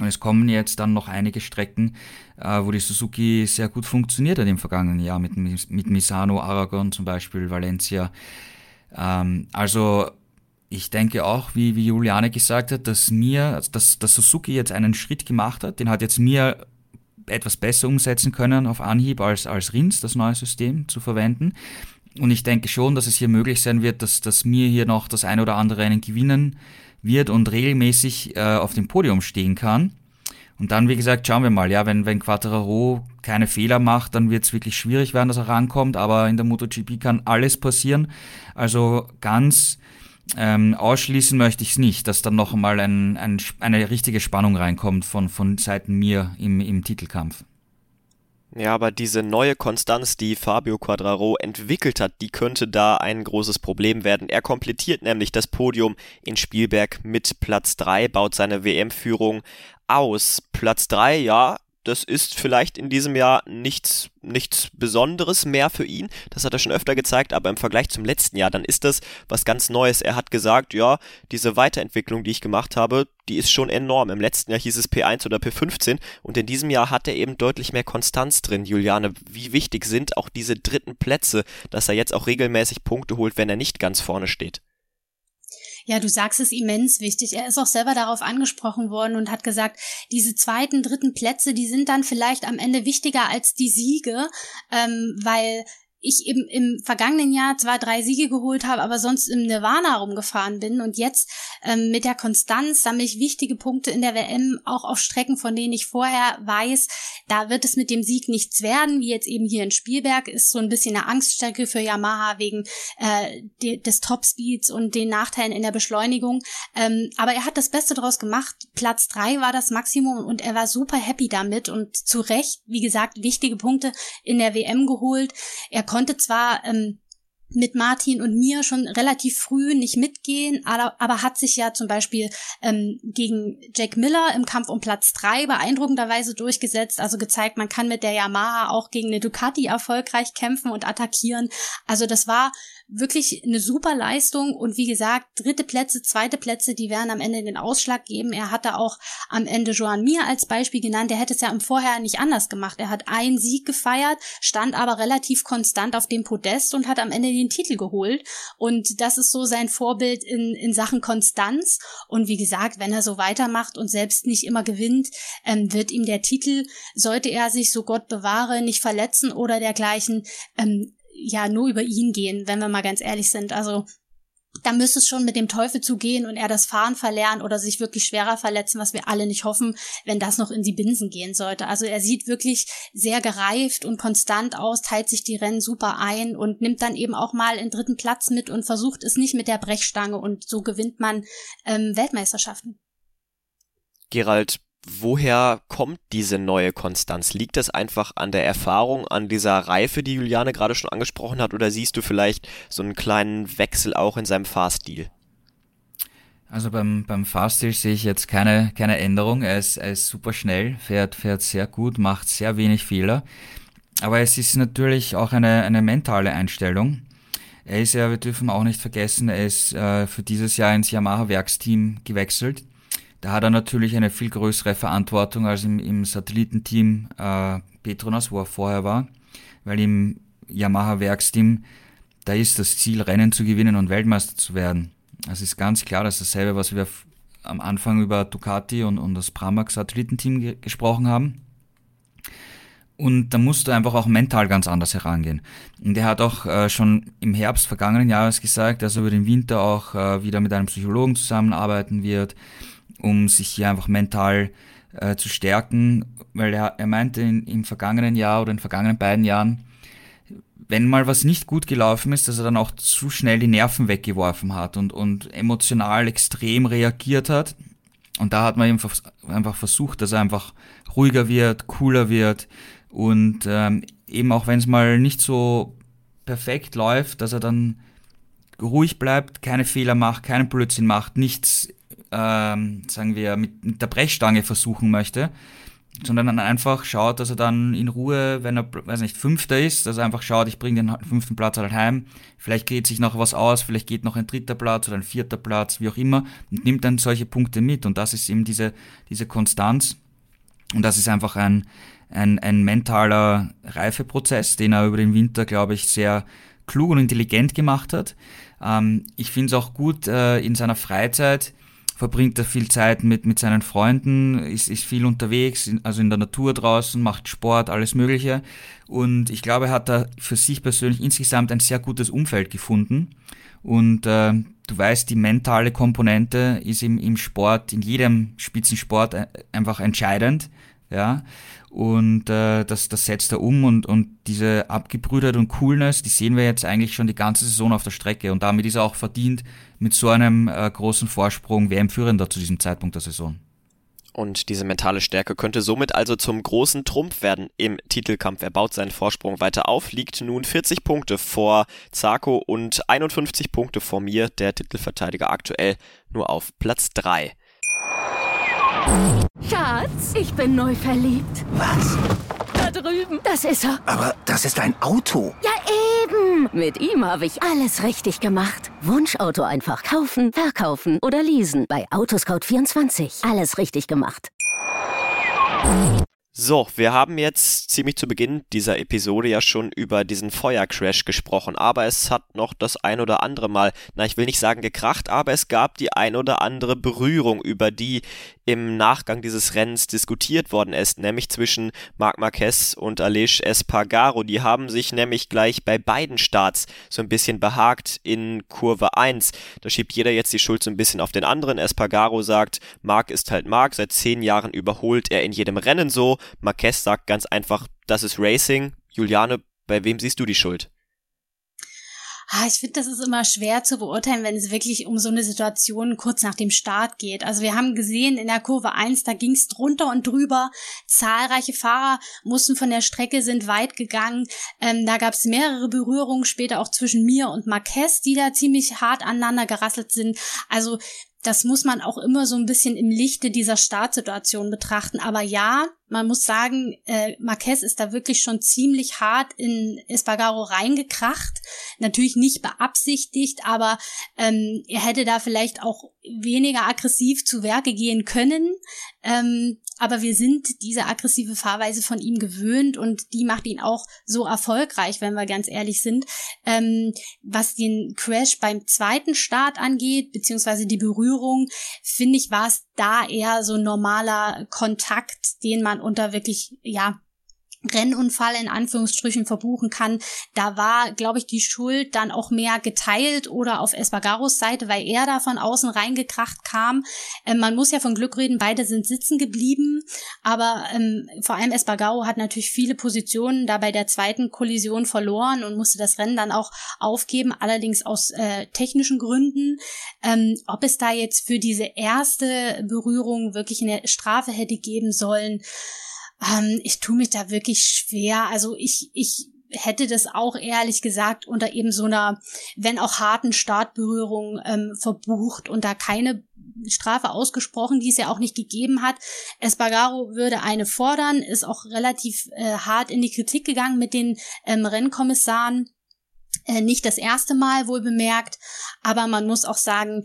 Und es kommen jetzt dann noch einige Strecken, äh, wo die Suzuki sehr gut funktioniert hat im vergangenen Jahr, mit, mit Misano, Aragon zum Beispiel, Valencia. Ähm, also ich denke auch, wie, wie Juliane gesagt hat, dass mir, dass, dass Suzuki jetzt einen Schritt gemacht hat. Den hat jetzt mir etwas besser umsetzen können auf Anhieb als, als Rins, das neue System zu verwenden. Und ich denke schon, dass es hier möglich sein wird, dass, dass mir hier noch das ein oder andere Rennen gewinnen wird und regelmäßig äh, auf dem Podium stehen kann. Und dann, wie gesagt, schauen wir mal, ja, wenn, wenn Quattraro keine Fehler macht, dann wird es wirklich schwierig werden, dass er rankommt, aber in der MotoGP kann alles passieren. Also ganz ähm, ausschließen möchte ich es nicht, dass dann noch einmal ein, ein, eine richtige Spannung reinkommt von, von Seiten mir im, im Titelkampf. Ja, aber diese neue Konstanz, die Fabio Quadraro entwickelt hat, die könnte da ein großes Problem werden. Er komplettiert nämlich das Podium in Spielberg mit Platz 3, baut seine WM-Führung aus. Platz 3, ja, das ist vielleicht in diesem Jahr nichts, nichts Besonderes mehr für ihn. Das hat er schon öfter gezeigt, aber im Vergleich zum letzten Jahr, dann ist das was ganz Neues. Er hat gesagt, ja, diese Weiterentwicklung, die ich gemacht habe, die ist schon enorm. Im letzten Jahr hieß es P1 oder P15 und in diesem Jahr hat er eben deutlich mehr Konstanz drin. Juliane, wie wichtig sind auch diese dritten Plätze, dass er jetzt auch regelmäßig Punkte holt, wenn er nicht ganz vorne steht? Ja, du sagst es immens wichtig. Er ist auch selber darauf angesprochen worden und hat gesagt, diese zweiten, dritten Plätze, die sind dann vielleicht am Ende wichtiger als die Siege, ähm, weil ich im, im vergangenen Jahr zwar drei Siege geholt habe, aber sonst im Nirvana rumgefahren bin und jetzt ähm, mit der Konstanz sammle ich wichtige Punkte in der WM, auch auf Strecken, von denen ich vorher weiß, da wird es mit dem Sieg nichts werden, wie jetzt eben hier in Spielberg, ist so ein bisschen eine Angststrecke für Yamaha wegen äh, de, des Topspeeds und den Nachteilen in der Beschleunigung. Ähm, aber er hat das Beste daraus gemacht. Platz drei war das Maximum und er war super happy damit und zu Recht, wie gesagt, wichtige Punkte in der WM geholt. Er konnte zwar ähm, mit Martin und mir schon relativ früh nicht mitgehen, aber, aber hat sich ja zum Beispiel ähm, gegen Jack Miller im Kampf um Platz drei beeindruckenderweise durchgesetzt, also gezeigt, man kann mit der Yamaha auch gegen eine Ducati erfolgreich kämpfen und attackieren. Also das war wirklich eine super Leistung und wie gesagt, dritte Plätze, zweite Plätze, die werden am Ende den Ausschlag geben. Er hatte auch am Ende Joan Mir als Beispiel genannt, der hätte es ja im Vorher nicht anders gemacht. Er hat einen Sieg gefeiert, stand aber relativ konstant auf dem Podest und hat am Ende den Titel geholt und das ist so sein Vorbild in, in Sachen Konstanz und wie gesagt, wenn er so weitermacht und selbst nicht immer gewinnt, ähm, wird ihm der Titel, sollte er sich, so Gott bewahre, nicht verletzen oder dergleichen, ähm, ja nur über ihn gehen, wenn wir mal ganz ehrlich sind. Also da müsste es schon mit dem Teufel zugehen und er das Fahren verlernen oder sich wirklich schwerer verletzen, was wir alle nicht hoffen, wenn das noch in die Binsen gehen sollte. Also er sieht wirklich sehr gereift und konstant aus, teilt sich die Rennen super ein und nimmt dann eben auch mal den dritten Platz mit und versucht es nicht mit der Brechstange und so gewinnt man ähm, Weltmeisterschaften. Gerald, Woher kommt diese neue Konstanz? Liegt das einfach an der Erfahrung, an dieser Reife, die Juliane gerade schon angesprochen hat, oder siehst du vielleicht so einen kleinen Wechsel auch in seinem Fahrstil? Also beim, beim Fahrstil sehe ich jetzt keine, keine Änderung. Er ist, er ist super schnell, fährt, fährt sehr gut, macht sehr wenig Fehler. Aber es ist natürlich auch eine, eine mentale Einstellung. Er ist ja, wir dürfen auch nicht vergessen, er ist äh, für dieses Jahr ins Yamaha-Werksteam gewechselt da hat er natürlich eine viel größere Verantwortung als im, im Satellitenteam äh, Petronas, wo er vorher war, weil im Yamaha-Werksteam, da ist das Ziel, Rennen zu gewinnen und Weltmeister zu werden. Das ist ganz klar, das ist dasselbe, was wir am Anfang über Ducati und, und das Pramac-Satellitenteam ge gesprochen haben. Und da musst du einfach auch mental ganz anders herangehen. Und er hat auch äh, schon im Herbst vergangenen Jahres gesagt, dass er über den Winter auch äh, wieder mit einem Psychologen zusammenarbeiten wird um sich hier einfach mental äh, zu stärken, weil er, er meinte in, im vergangenen Jahr oder in den vergangenen beiden Jahren, wenn mal was nicht gut gelaufen ist, dass er dann auch zu schnell die Nerven weggeworfen hat und, und emotional extrem reagiert hat. Und da hat man ihm einfach versucht, dass er einfach ruhiger wird, cooler wird und ähm, eben auch wenn es mal nicht so perfekt läuft, dass er dann ruhig bleibt, keine Fehler macht, keinen Blödsinn macht, nichts ähm, sagen wir, mit, mit der Brechstange versuchen möchte, sondern dann einfach schaut, dass er dann in Ruhe, wenn er, weiß nicht, Fünfter ist, dass er einfach schaut, ich bringe den fünften Platz halt heim, vielleicht geht sich noch was aus, vielleicht geht noch ein dritter Platz oder ein vierter Platz, wie auch immer, und nimmt dann solche Punkte mit. Und das ist eben diese, diese Konstanz. Und das ist einfach ein, ein, ein mentaler Reifeprozess, den er über den Winter, glaube ich, sehr klug und intelligent gemacht hat. Ähm, ich finde es auch gut, äh, in seiner Freizeit verbringt er viel Zeit mit, mit seinen Freunden, ist, ist viel unterwegs, also in der Natur draußen, macht Sport, alles Mögliche. Und ich glaube, er hat da für sich persönlich insgesamt ein sehr gutes Umfeld gefunden. Und äh, du weißt, die mentale Komponente ist im, im Sport, in jedem Spitzensport äh, einfach entscheidend. Ja, und äh, das, das setzt er um und, und diese Abgebrühtheit und Coolness, die sehen wir jetzt eigentlich schon die ganze Saison auf der Strecke und damit ist er auch verdient mit so einem äh, großen Vorsprung WM-Führender zu diesem Zeitpunkt der Saison. Und diese mentale Stärke könnte somit also zum großen Trumpf werden im Titelkampf. Er baut seinen Vorsprung weiter auf, liegt nun 40 Punkte vor Zarko und 51 Punkte vor mir, der Titelverteidiger aktuell nur auf Platz 3. Schatz, ich bin neu verliebt. Was? Da drüben. Das ist er. Aber das ist ein Auto. Ja, eben. Mit ihm habe ich alles richtig gemacht. Wunschauto einfach kaufen, verkaufen oder leasen. Bei Autoscout24. Alles richtig gemacht. So, wir haben jetzt ziemlich zu Beginn dieser Episode ja schon über diesen Feuercrash gesprochen, aber es hat noch das ein oder andere Mal, na ich will nicht sagen gekracht, aber es gab die ein oder andere Berührung, über die im Nachgang dieses Rennens diskutiert worden ist, nämlich zwischen Marc Marquez und Aleix Espargaro. Die haben sich nämlich gleich bei beiden Starts so ein bisschen behagt in Kurve 1. Da schiebt jeder jetzt die Schuld so ein bisschen auf den anderen. Espargaro sagt, Marc ist halt Marc, seit zehn Jahren überholt er in jedem Rennen so. Marquez sagt ganz einfach, das ist Racing. Juliane, bei wem siehst du die Schuld? Ah, ich finde, das ist immer schwer zu beurteilen, wenn es wirklich um so eine Situation kurz nach dem Start geht. Also wir haben gesehen, in der Kurve 1, da ging es drunter und drüber. Zahlreiche Fahrer mussten von der Strecke, sind weit gegangen. Ähm, da gab es mehrere Berührungen später auch zwischen mir und Marquez, die da ziemlich hart aneinander gerasselt sind. Also das muss man auch immer so ein bisschen im Lichte dieser Startsituation betrachten. Aber ja, man muss sagen, äh, Marquez ist da wirklich schon ziemlich hart in Espargaro reingekracht. Natürlich nicht beabsichtigt, aber ähm, er hätte da vielleicht auch weniger aggressiv zu Werke gehen können. Ähm, aber wir sind diese aggressive Fahrweise von ihm gewöhnt und die macht ihn auch so erfolgreich, wenn wir ganz ehrlich sind. Ähm, was den Crash beim zweiten Start angeht, beziehungsweise die Berührung, finde ich, war es da eher so normaler Kontakt, den man unter wirklich, ja, Rennunfall in Anführungsstrichen verbuchen kann. Da war, glaube ich, die Schuld dann auch mehr geteilt oder auf Espargaros Seite, weil er da von außen reingekracht kam. Ähm, man muss ja von Glück reden, beide sind sitzen geblieben, aber ähm, vor allem Espargaro hat natürlich viele Positionen da bei der zweiten Kollision verloren und musste das Rennen dann auch aufgeben, allerdings aus äh, technischen Gründen. Ähm, ob es da jetzt für diese erste Berührung wirklich eine Strafe hätte geben sollen, ähm, ich tue mich da wirklich schwer. Also ich, ich hätte das auch ehrlich gesagt unter eben so einer, wenn auch harten Startberührung ähm, verbucht und da keine Strafe ausgesprochen, die es ja auch nicht gegeben hat. Espargaro würde eine fordern, ist auch relativ äh, hart in die Kritik gegangen mit den ähm, Rennkommissaren. Äh, nicht das erste Mal wohl bemerkt, aber man muss auch sagen,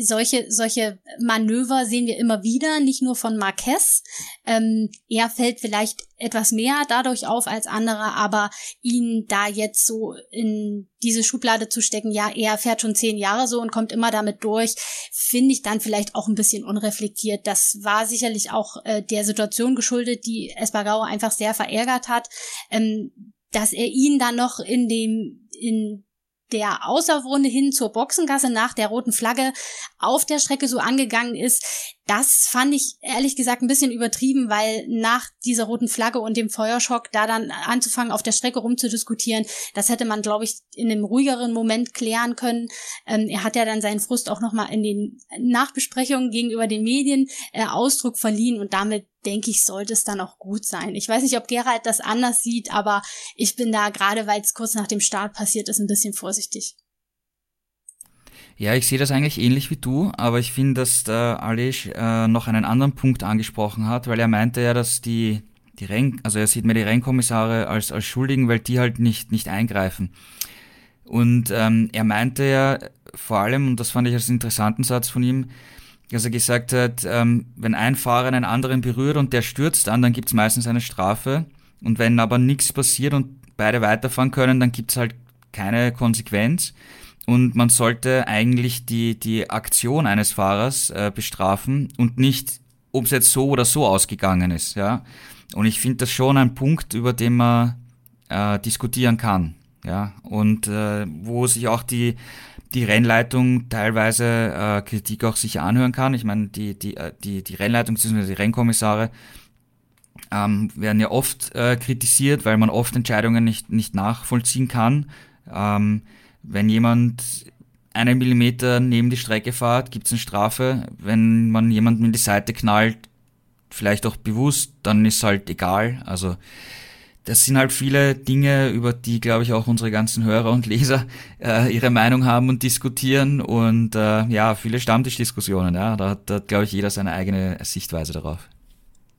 solche, solche Manöver sehen wir immer wieder, nicht nur von Marquez. Ähm, er fällt vielleicht etwas mehr dadurch auf als andere, aber ihn da jetzt so in diese Schublade zu stecken, ja, er fährt schon zehn Jahre so und kommt immer damit durch, finde ich dann vielleicht auch ein bisschen unreflektiert. Das war sicherlich auch äh, der Situation geschuldet, die Espargaro einfach sehr verärgert hat. Ähm, dass er ihn dann noch in dem, in der Außerrunde hin zur Boxengasse nach der roten Flagge auf der Strecke so angegangen ist, das fand ich ehrlich gesagt ein bisschen übertrieben, weil nach dieser roten Flagge und dem Feuerschock da dann anzufangen, auf der Strecke rumzudiskutieren, das hätte man, glaube ich, in einem ruhigeren Moment klären können. Ähm, er hat ja dann seinen Frust auch nochmal in den Nachbesprechungen gegenüber den Medien äh, Ausdruck verliehen und damit denke ich, sollte es dann auch gut sein. Ich weiß nicht, ob Gerald das anders sieht, aber ich bin da gerade, weil es kurz nach dem Start passiert ist, ein bisschen vorsichtig. Ja, ich sehe das eigentlich ähnlich wie du, aber ich finde, dass der Alish äh, noch einen anderen Punkt angesprochen hat, weil er meinte ja, dass die, die Renn, also er sieht mir die Rennkommissare als, als Schuldigen, weil die halt nicht, nicht eingreifen. Und ähm, er meinte ja vor allem, und das fand ich als interessanten Satz von ihm, dass er gesagt hat, ähm, wenn ein Fahrer einen anderen berührt und der stürzt dann, dann gibt's meistens eine Strafe. Und wenn aber nichts passiert und beide weiterfahren können, dann gibt's halt keine Konsequenz. Und man sollte eigentlich die, die Aktion eines Fahrers äh, bestrafen und nicht, ob es jetzt so oder so ausgegangen ist. Ja? Und ich finde das schon ein Punkt, über den man äh, diskutieren kann. Ja? Und äh, wo sich auch die, die Rennleitung teilweise äh, Kritik auch sich anhören kann. Ich meine, die, die, äh, die, die Rennleitung bzw. die Rennkommissare ähm, werden ja oft äh, kritisiert, weil man oft Entscheidungen nicht, nicht nachvollziehen kann. Ähm, wenn jemand einen Millimeter neben die Strecke fährt, gibt es eine Strafe. Wenn man jemanden in die Seite knallt, vielleicht auch bewusst, dann ist halt egal. Also das sind halt viele Dinge, über die, glaube ich, auch unsere ganzen Hörer und Leser äh, ihre Meinung haben und diskutieren. Und äh, ja, viele Stammtischdiskussionen, ja. Da hat, da hat glaube ich, jeder seine eigene Sichtweise darauf.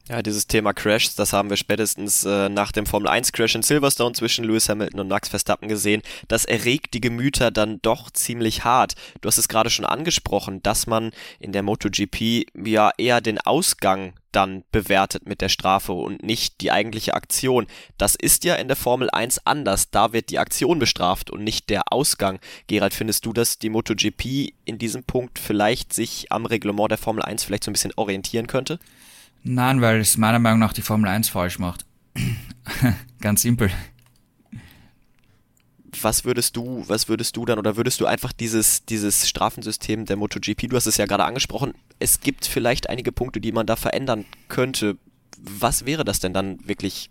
Ja, dieses Thema Crashs, das haben wir spätestens äh, nach dem Formel 1 Crash in Silverstone zwischen Lewis Hamilton und Max Verstappen gesehen. Das erregt die Gemüter dann doch ziemlich hart. Du hast es gerade schon angesprochen, dass man in der MotoGP ja eher den Ausgang dann bewertet mit der Strafe und nicht die eigentliche Aktion. Das ist ja in der Formel 1 anders. Da wird die Aktion bestraft und nicht der Ausgang. Gerald, findest du, dass die MotoGP in diesem Punkt vielleicht sich am Reglement der Formel 1 vielleicht so ein bisschen orientieren könnte? Nein, weil es meiner Meinung nach die Formel 1 falsch macht. Ganz simpel. Was würdest du, was würdest du dann oder würdest du einfach dieses, dieses Strafensystem der MotoGP, du hast es ja gerade angesprochen, es gibt vielleicht einige Punkte, die man da verändern könnte. Was wäre das denn dann wirklich,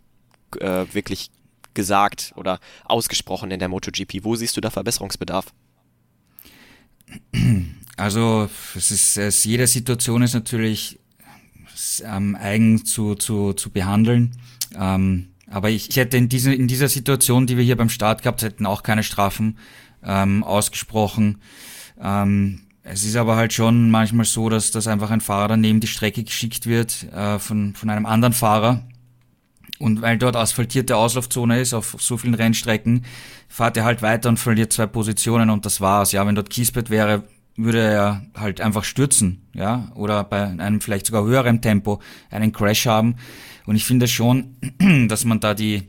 äh, wirklich gesagt oder ausgesprochen in der MotoGP? Wo siehst du da Verbesserungsbedarf? Also es ist, es, jede Situation ist natürlich ähm, eigen zu, zu, zu behandeln. Ähm, aber ich, ich hätte in, diese, in dieser Situation, die wir hier beim Start gehabt hätten, auch keine Strafen ähm, ausgesprochen. Ähm, es ist aber halt schon manchmal so, dass, dass einfach ein Fahrer neben die Strecke geschickt wird äh, von, von einem anderen Fahrer. Und weil dort asphaltierte Auslaufzone ist auf so vielen Rennstrecken, fahrt er halt weiter und verliert zwei Positionen und das war's. Ja, wenn dort Kiesbett wäre, würde er halt einfach stürzen, ja, oder bei einem vielleicht sogar höheren Tempo einen Crash haben. Und ich finde schon, dass man da die,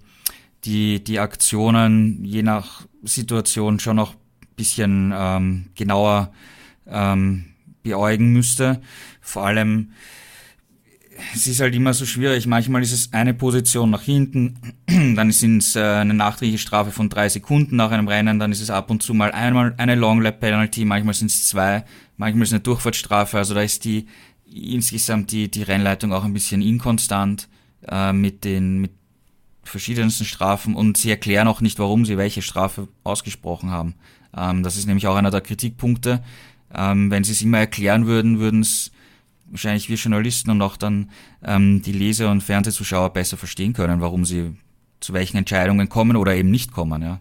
die, die Aktionen je nach Situation schon noch bisschen ähm, genauer ähm, beäugen müsste. Vor allem, es ist halt immer so schwierig. Manchmal ist es eine Position nach hinten, dann sind es äh, eine nachträgliche Strafe von drei Sekunden nach einem Rennen, dann ist es ab und zu mal einmal eine Long Lap Penalty, manchmal sind es zwei, manchmal ist es eine Durchfahrtsstrafe. Also da ist die insgesamt die, die Rennleitung auch ein bisschen inkonstant äh, mit den mit verschiedensten Strafen und sie erklären auch nicht, warum sie welche Strafe ausgesprochen haben. Ähm, das ist nämlich auch einer der Kritikpunkte. Ähm, wenn sie es immer erklären würden, würden es wahrscheinlich wir Journalisten und auch dann ähm, die Leser und Fernsehzuschauer besser verstehen können, warum sie zu welchen Entscheidungen kommen oder eben nicht kommen, ja.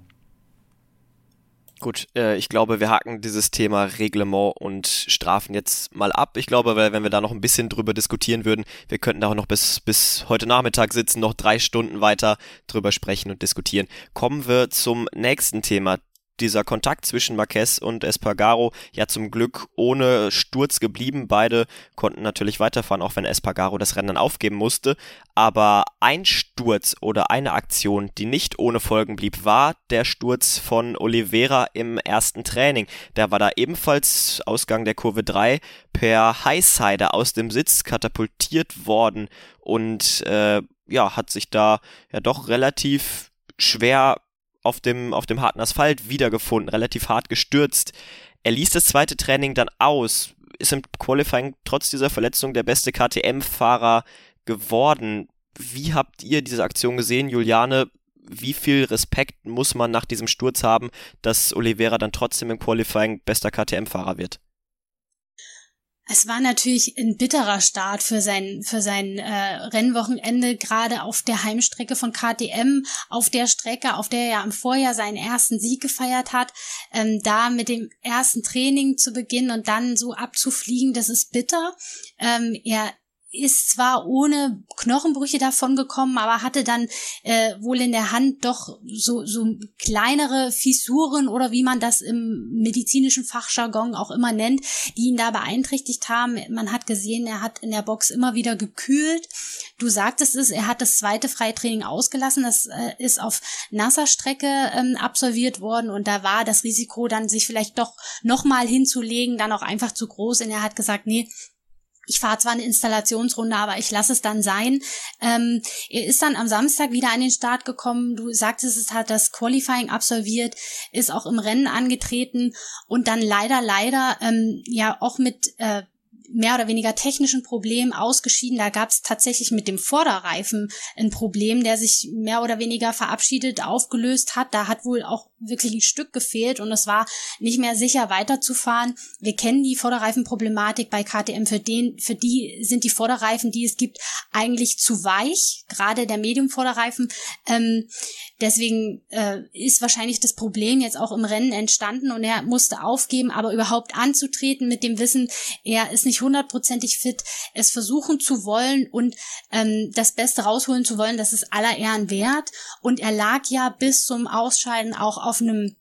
Gut, äh, ich glaube, wir haken dieses Thema Reglement und Strafen jetzt mal ab. Ich glaube, weil wenn wir da noch ein bisschen drüber diskutieren würden, wir könnten da auch noch bis, bis heute Nachmittag sitzen, noch drei Stunden weiter drüber sprechen und diskutieren. Kommen wir zum nächsten Thema dieser Kontakt zwischen Marquez und Espargaro ja zum Glück ohne Sturz geblieben. Beide konnten natürlich weiterfahren, auch wenn Espargaro das Rennen aufgeben musste. Aber ein Sturz oder eine Aktion, die nicht ohne Folgen blieb, war der Sturz von Oliveira im ersten Training. Der war da ebenfalls Ausgang der Kurve 3 per Highsider aus dem Sitz katapultiert worden und äh, ja, hat sich da ja doch relativ schwer auf dem, auf dem harten Asphalt wiedergefunden, relativ hart gestürzt. Er ließ das zweite Training dann aus, ist im Qualifying trotz dieser Verletzung der beste KTM-Fahrer geworden. Wie habt ihr diese Aktion gesehen, Juliane? Wie viel Respekt muss man nach diesem Sturz haben, dass Oliveira dann trotzdem im Qualifying bester KTM-Fahrer wird? Es war natürlich ein bitterer Start für sein, für sein äh, Rennwochenende, gerade auf der Heimstrecke von KTM, auf der Strecke, auf der er im Vorjahr seinen ersten Sieg gefeiert hat. Ähm, da mit dem ersten Training zu beginnen und dann so abzufliegen, das ist bitter. Ähm, er ist zwar ohne Knochenbrüche davon gekommen, aber hatte dann äh, wohl in der Hand doch so, so kleinere Fissuren oder wie man das im medizinischen Fachjargon auch immer nennt, die ihn da beeinträchtigt haben. Man hat gesehen, er hat in der Box immer wieder gekühlt. Du sagtest es, er hat das zweite Freitraining ausgelassen. Das äh, ist auf nasser Strecke ähm, absolviert worden und da war das Risiko dann, sich vielleicht doch nochmal hinzulegen, dann auch einfach zu groß. Und er hat gesagt, nee, ich fahre zwar eine Installationsrunde, aber ich lasse es dann sein. Ähm, er ist dann am Samstag wieder an den Start gekommen. Du sagtest, es hat das Qualifying absolviert, ist auch im Rennen angetreten und dann leider, leider ähm, ja auch mit äh, mehr oder weniger technischen Problemen ausgeschieden. Da gab es tatsächlich mit dem Vorderreifen ein Problem, der sich mehr oder weniger verabschiedet, aufgelöst hat. Da hat wohl auch wirklich ein Stück gefehlt und es war nicht mehr sicher weiterzufahren. Wir kennen die Vorderreifenproblematik bei KTM. Für den, für die sind die Vorderreifen, die es gibt, eigentlich zu weich. Gerade der Medium-Vorderreifen. Ähm, deswegen äh, ist wahrscheinlich das Problem jetzt auch im Rennen entstanden und er musste aufgeben, aber überhaupt anzutreten mit dem Wissen, er ist nicht hundertprozentig fit, es versuchen zu wollen und ähm, das Beste rausholen zu wollen, das ist aller Ehren wert. Und er lag ja bis zum Ausscheiden auch auf einem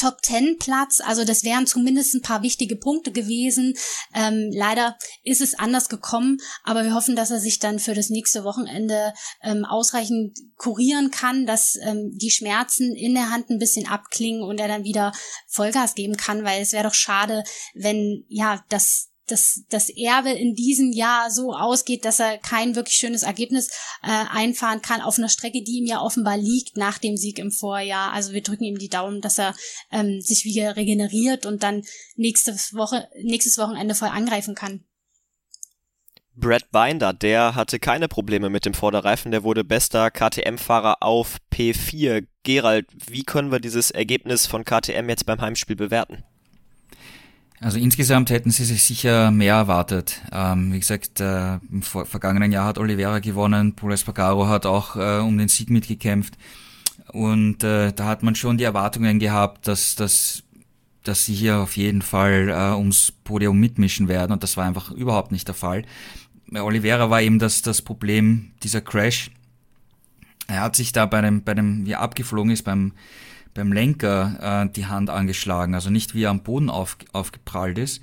Top Ten Platz. Also das wären zumindest ein paar wichtige Punkte gewesen. Ähm, leider ist es anders gekommen, aber wir hoffen, dass er sich dann für das nächste Wochenende ähm, ausreichend kurieren kann, dass ähm, die Schmerzen in der Hand ein bisschen abklingen und er dann wieder Vollgas geben kann, weil es wäre doch schade, wenn ja das dass das Erbe in diesem Jahr so ausgeht, dass er kein wirklich schönes Ergebnis äh, einfahren kann auf einer Strecke, die ihm ja offenbar liegt nach dem Sieg im Vorjahr. Also wir drücken ihm die Daumen, dass er ähm, sich wieder regeneriert und dann nächste Woche, nächstes Wochenende voll angreifen kann. Brad Binder, der hatte keine Probleme mit dem Vorderreifen, der wurde bester KTM-Fahrer auf P4. Gerald, wie können wir dieses Ergebnis von KTM jetzt beim Heimspiel bewerten? Also insgesamt hätten sie sich sicher mehr erwartet. Ähm, wie gesagt, äh, im vergangenen Jahr hat Oliveira gewonnen, Paul Espargaro hat auch äh, um den Sieg mitgekämpft. Und äh, da hat man schon die Erwartungen gehabt, dass, dass, dass sie hier auf jeden Fall äh, ums Podium mitmischen werden. Und das war einfach überhaupt nicht der Fall. Oliveira war eben das, das Problem, dieser Crash. Er hat sich da bei dem, bei dem, wie er abgeflogen ist, beim beim Lenker äh, die Hand angeschlagen, also nicht wie er am Boden auf, aufgeprallt ist.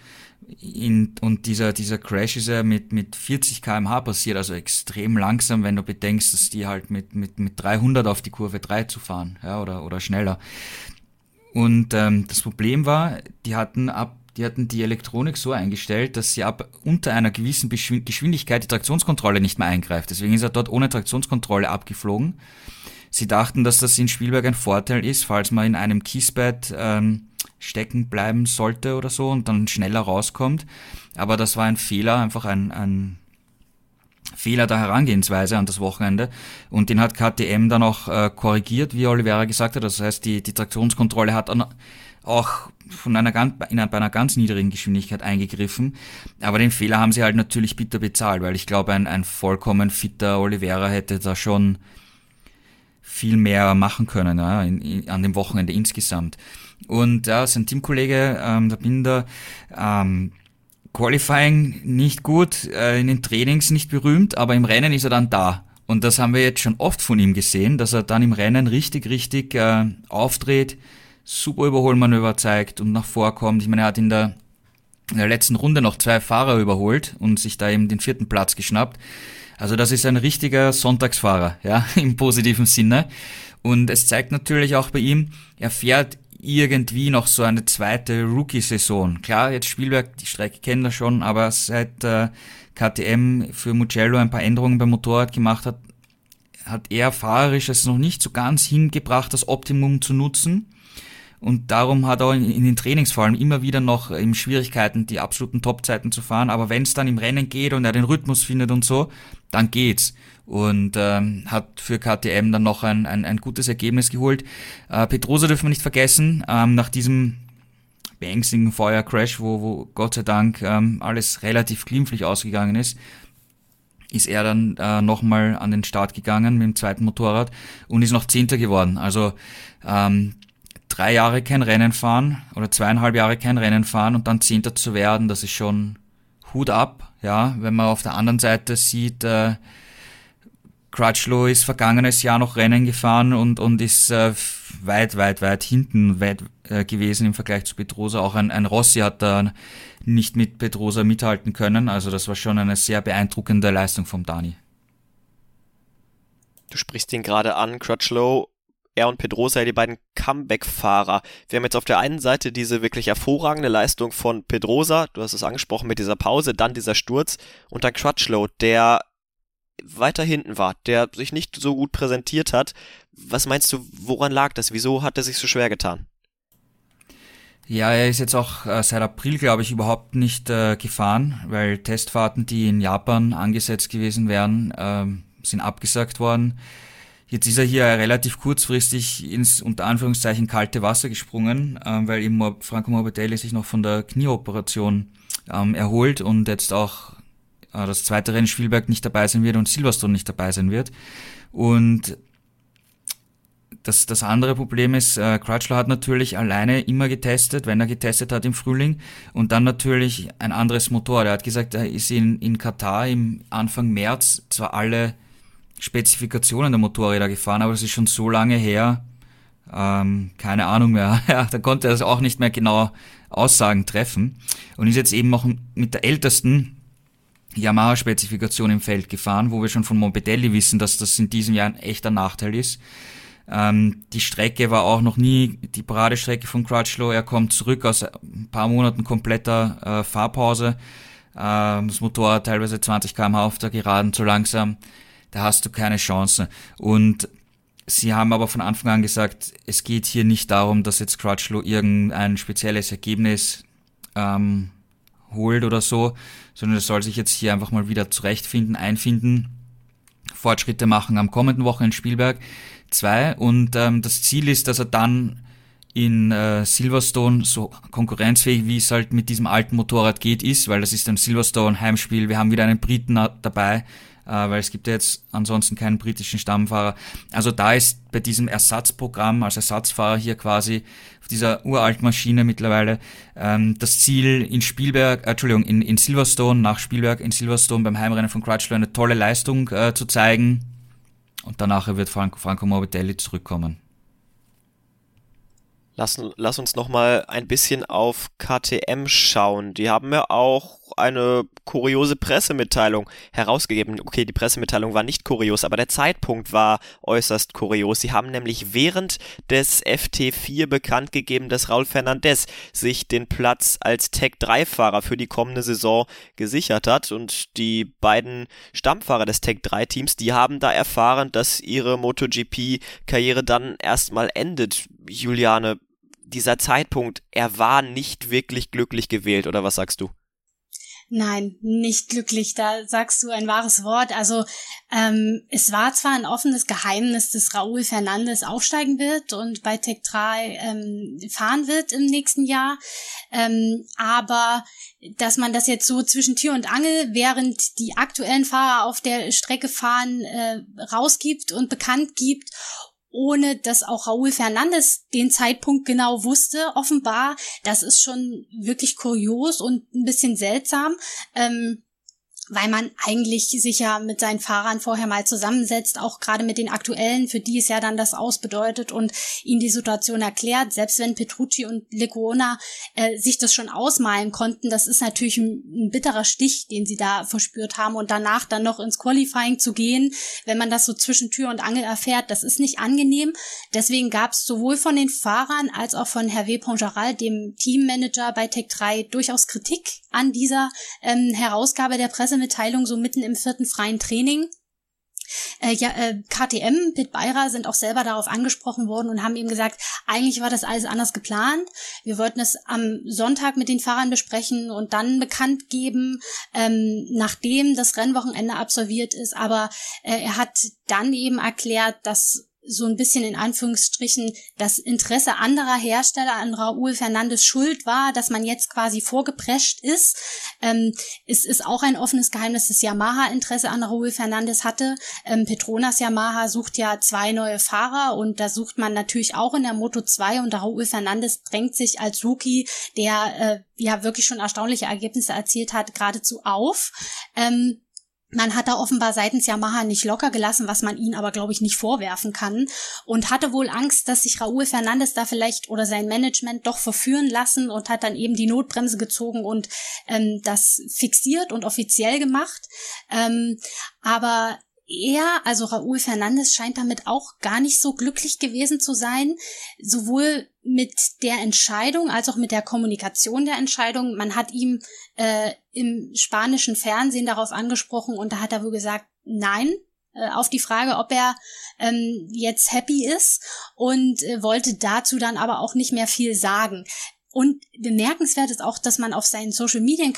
In, und dieser, dieser Crash ist ja mit, mit 40 kmh passiert, also extrem langsam, wenn du bedenkst, dass die halt mit, mit, mit 300 auf die Kurve 3 zu fahren, ja, oder, oder schneller. Und ähm, das Problem war, die hatten ab die hatten die Elektronik so eingestellt, dass sie ab unter einer gewissen Geschwindigkeit die Traktionskontrolle nicht mehr eingreift. Deswegen ist er dort ohne Traktionskontrolle abgeflogen. Sie dachten, dass das in Spielberg ein Vorteil ist, falls man in einem Kiesbett ähm, stecken bleiben sollte oder so und dann schneller rauskommt. Aber das war ein Fehler, einfach ein, ein Fehler der Herangehensweise an das Wochenende. Und den hat KTM dann auch äh, korrigiert, wie Oliveira gesagt hat. Das heißt, die, die Traktionskontrolle hat dann auch von einer ganz, in einer, bei einer ganz niedrigen Geschwindigkeit eingegriffen. Aber den Fehler haben sie halt natürlich bitter bezahlt, weil ich glaube, ein, ein vollkommen fitter Oliveira hätte da schon viel mehr machen können ja, in, in, an dem Wochenende insgesamt. Und ja, sein Teamkollege, ähm, der Binder, ähm, Qualifying nicht gut, äh, in den Trainings nicht berühmt, aber im Rennen ist er dann da. Und das haben wir jetzt schon oft von ihm gesehen, dass er dann im Rennen richtig, richtig äh, auftritt, super Überholmanöver zeigt und nach vorkommt. Ich meine, er hat in der, in der letzten Runde noch zwei Fahrer überholt und sich da eben den vierten Platz geschnappt. Also das ist ein richtiger Sonntagsfahrer, ja, im positiven Sinne. Und es zeigt natürlich auch bei ihm, er fährt irgendwie noch so eine zweite Rookie-Saison. Klar, jetzt Spielberg, die Strecke kennen er schon, aber seit äh, KTM für Mugello ein paar Änderungen beim Motorrad gemacht hat, hat er fahrerisch es noch nicht so ganz hingebracht, das Optimum zu nutzen. Und darum hat er in, den Trainings vor allem immer wieder noch ähm, Schwierigkeiten, die absoluten Topzeiten zu fahren. Aber wenn es dann im Rennen geht und er den Rhythmus findet und so, dann geht's. Und ähm, hat für KTM dann noch ein, ein, ein gutes Ergebnis geholt. Äh, Petrosa dürfen wir nicht vergessen, ähm, nach diesem beängstigenden Feuercrash, wo, wo Gott sei Dank ähm, alles relativ glimpflich ausgegangen ist, ist er dann äh, nochmal an den Start gegangen mit dem zweiten Motorrad und ist noch Zehnter geworden. Also ähm, drei Jahre kein Rennen fahren oder zweieinhalb Jahre kein Rennen fahren und dann Zehnter zu werden, das ist schon Hut ab, ja, wenn man auf der anderen Seite sieht, äh, Crutchlow ist vergangenes Jahr noch Rennen gefahren und, und ist äh, weit, weit, weit hinten weit, äh, gewesen im Vergleich zu Petrosa. Auch ein, ein Rossi hat da nicht mit Petrosa mithalten können. Also das war schon eine sehr beeindruckende Leistung vom Dani. Du sprichst ihn gerade an, Crutchlow er und Pedrosa die beiden Comeback-Fahrer. Wir haben jetzt auf der einen Seite diese wirklich hervorragende Leistung von Pedrosa, du hast es angesprochen mit dieser Pause, dann dieser Sturz und dann Crutchlow, der weiter hinten war, der sich nicht so gut präsentiert hat. Was meinst du, woran lag das? Wieso hat er sich so schwer getan? Ja, er ist jetzt auch äh, seit April, glaube ich, überhaupt nicht äh, gefahren, weil Testfahrten, die in Japan angesetzt gewesen wären, äh, sind abgesagt worden. Jetzt ist er hier relativ kurzfristig ins unter Anführungszeichen kalte Wasser gesprungen, ähm, weil eben Franco Morbidelli sich noch von der Knieoperation ähm, erholt und jetzt auch äh, das zweite Rennen Spielberg nicht dabei sein wird und Silverstone nicht dabei sein wird. Und das, das andere Problem ist, äh, Crutchlow hat natürlich alleine immer getestet, wenn er getestet hat im Frühling und dann natürlich ein anderes Motor. Er hat gesagt, er ist in, in Katar im Anfang März zwar alle Spezifikationen der Motorräder gefahren, aber das ist schon so lange her, ähm, keine Ahnung mehr. Ja, da konnte er das auch nicht mehr genau Aussagen treffen und ist jetzt eben auch mit der ältesten Yamaha-Spezifikation im Feld gefahren, wo wir schon von Morbidelli wissen, dass das in diesem Jahr ein echter Nachteil ist. Ähm, die Strecke war auch noch nie die Paradestrecke von Crutchlow. Er kommt zurück aus ein paar Monaten kompletter äh, Fahrpause. Äh, das Motorrad teilweise 20 km auf der Geraden zu langsam. Da hast du keine Chance. Und sie haben aber von Anfang an gesagt, es geht hier nicht darum, dass jetzt Crutchlow irgendein spezielles Ergebnis ähm, holt oder so, sondern er soll sich jetzt hier einfach mal wieder zurechtfinden, einfinden, Fortschritte machen am kommenden Woche in Spielberg. 2 und ähm, das Ziel ist, dass er dann in äh, Silverstone so konkurrenzfähig, wie es halt mit diesem alten Motorrad geht, ist, weil das ist ein Silverstone Heimspiel. Wir haben wieder einen Briten dabei, äh, weil es gibt ja jetzt ansonsten keinen britischen Stammfahrer. Also da ist bei diesem Ersatzprogramm als Ersatzfahrer hier quasi auf dieser uralten Maschine mittlerweile ähm, das Ziel in Spielberg, äh, Entschuldigung, in, in Silverstone, nach Spielberg in Silverstone beim Heimrennen von Crutchlow eine tolle Leistung äh, zu zeigen und danach wird Franco, Franco Morbidelli zurückkommen. Lass, lass uns noch mal ein bisschen auf KTM schauen. Die haben ja auch eine kuriose Pressemitteilung herausgegeben. Okay, die Pressemitteilung war nicht kurios, aber der Zeitpunkt war äußerst kurios. Sie haben nämlich während des FT4 bekannt gegeben, dass Raul Fernandez sich den Platz als Tech-3-Fahrer für die kommende Saison gesichert hat. Und die beiden Stammfahrer des Tech-3-Teams, die haben da erfahren, dass ihre MotoGP-Karriere dann erstmal endet. Juliane, dieser Zeitpunkt, er war nicht wirklich glücklich gewählt, oder was sagst du? Nein, nicht glücklich. Da sagst du ein wahres Wort. Also ähm, es war zwar ein offenes Geheimnis, dass Raúl Fernandes aufsteigen wird und bei Tech 3 ähm, fahren wird im nächsten Jahr, ähm, aber dass man das jetzt so zwischen Tür und Angel, während die aktuellen Fahrer auf der Strecke fahren, äh, rausgibt und bekannt gibt ohne dass auch Raúl Fernandes den Zeitpunkt genau wusste, offenbar. Das ist schon wirklich kurios und ein bisschen seltsam. Ähm, weil man eigentlich sich ja mit seinen Fahrern vorher mal zusammensetzt, auch gerade mit den aktuellen, für die es ja dann das Aus bedeutet und ihnen die Situation erklärt. Selbst wenn Petrucci und Lecuona äh, sich das schon ausmalen konnten, das ist natürlich ein, ein, bitterer Stich, den sie da verspürt haben und danach dann noch ins Qualifying zu gehen, wenn man das so zwischen Tür und Angel erfährt, das ist nicht angenehm. Deswegen gab es sowohl von den Fahrern als auch von Hervé Pongeral, dem Teammanager bei Tech 3, durchaus Kritik an dieser ähm, Herausgabe der Presse Pressemitteilung so mitten im vierten freien Training. Äh, ja, äh, KTM, Pit Beira sind auch selber darauf angesprochen worden und haben eben gesagt, eigentlich war das alles anders geplant. Wir wollten es am Sonntag mit den Fahrern besprechen und dann bekannt geben, ähm, nachdem das Rennwochenende absolviert ist. Aber äh, er hat dann eben erklärt, dass so ein bisschen in Anführungsstrichen das Interesse anderer Hersteller an Raúl Fernandes schuld war, dass man jetzt quasi vorgeprescht ist. Ähm, es ist auch ein offenes Geheimnis, dass Yamaha Interesse an Raúl Fernandes hatte. Ähm, Petronas Yamaha sucht ja zwei neue Fahrer und da sucht man natürlich auch in der Moto 2 und Raúl Fernandes drängt sich als Rookie, der äh, ja wirklich schon erstaunliche Ergebnisse erzielt hat, geradezu auf. Ähm, man hat da offenbar seitens Yamaha nicht locker gelassen, was man ihnen aber, glaube ich, nicht vorwerfen kann. Und hatte wohl Angst, dass sich Raúl Fernandes da vielleicht oder sein Management doch verführen lassen und hat dann eben die Notbremse gezogen und ähm, das fixiert und offiziell gemacht. Ähm, aber er, also Raúl Fernandes, scheint damit auch gar nicht so glücklich gewesen zu sein, sowohl mit der Entscheidung als auch mit der Kommunikation der Entscheidung. Man hat ihm äh, im spanischen Fernsehen darauf angesprochen und da hat er wohl gesagt, nein, äh, auf die Frage, ob er ähm, jetzt happy ist und äh, wollte dazu dann aber auch nicht mehr viel sagen. Und bemerkenswert ist auch, dass man auf seinen Social Media,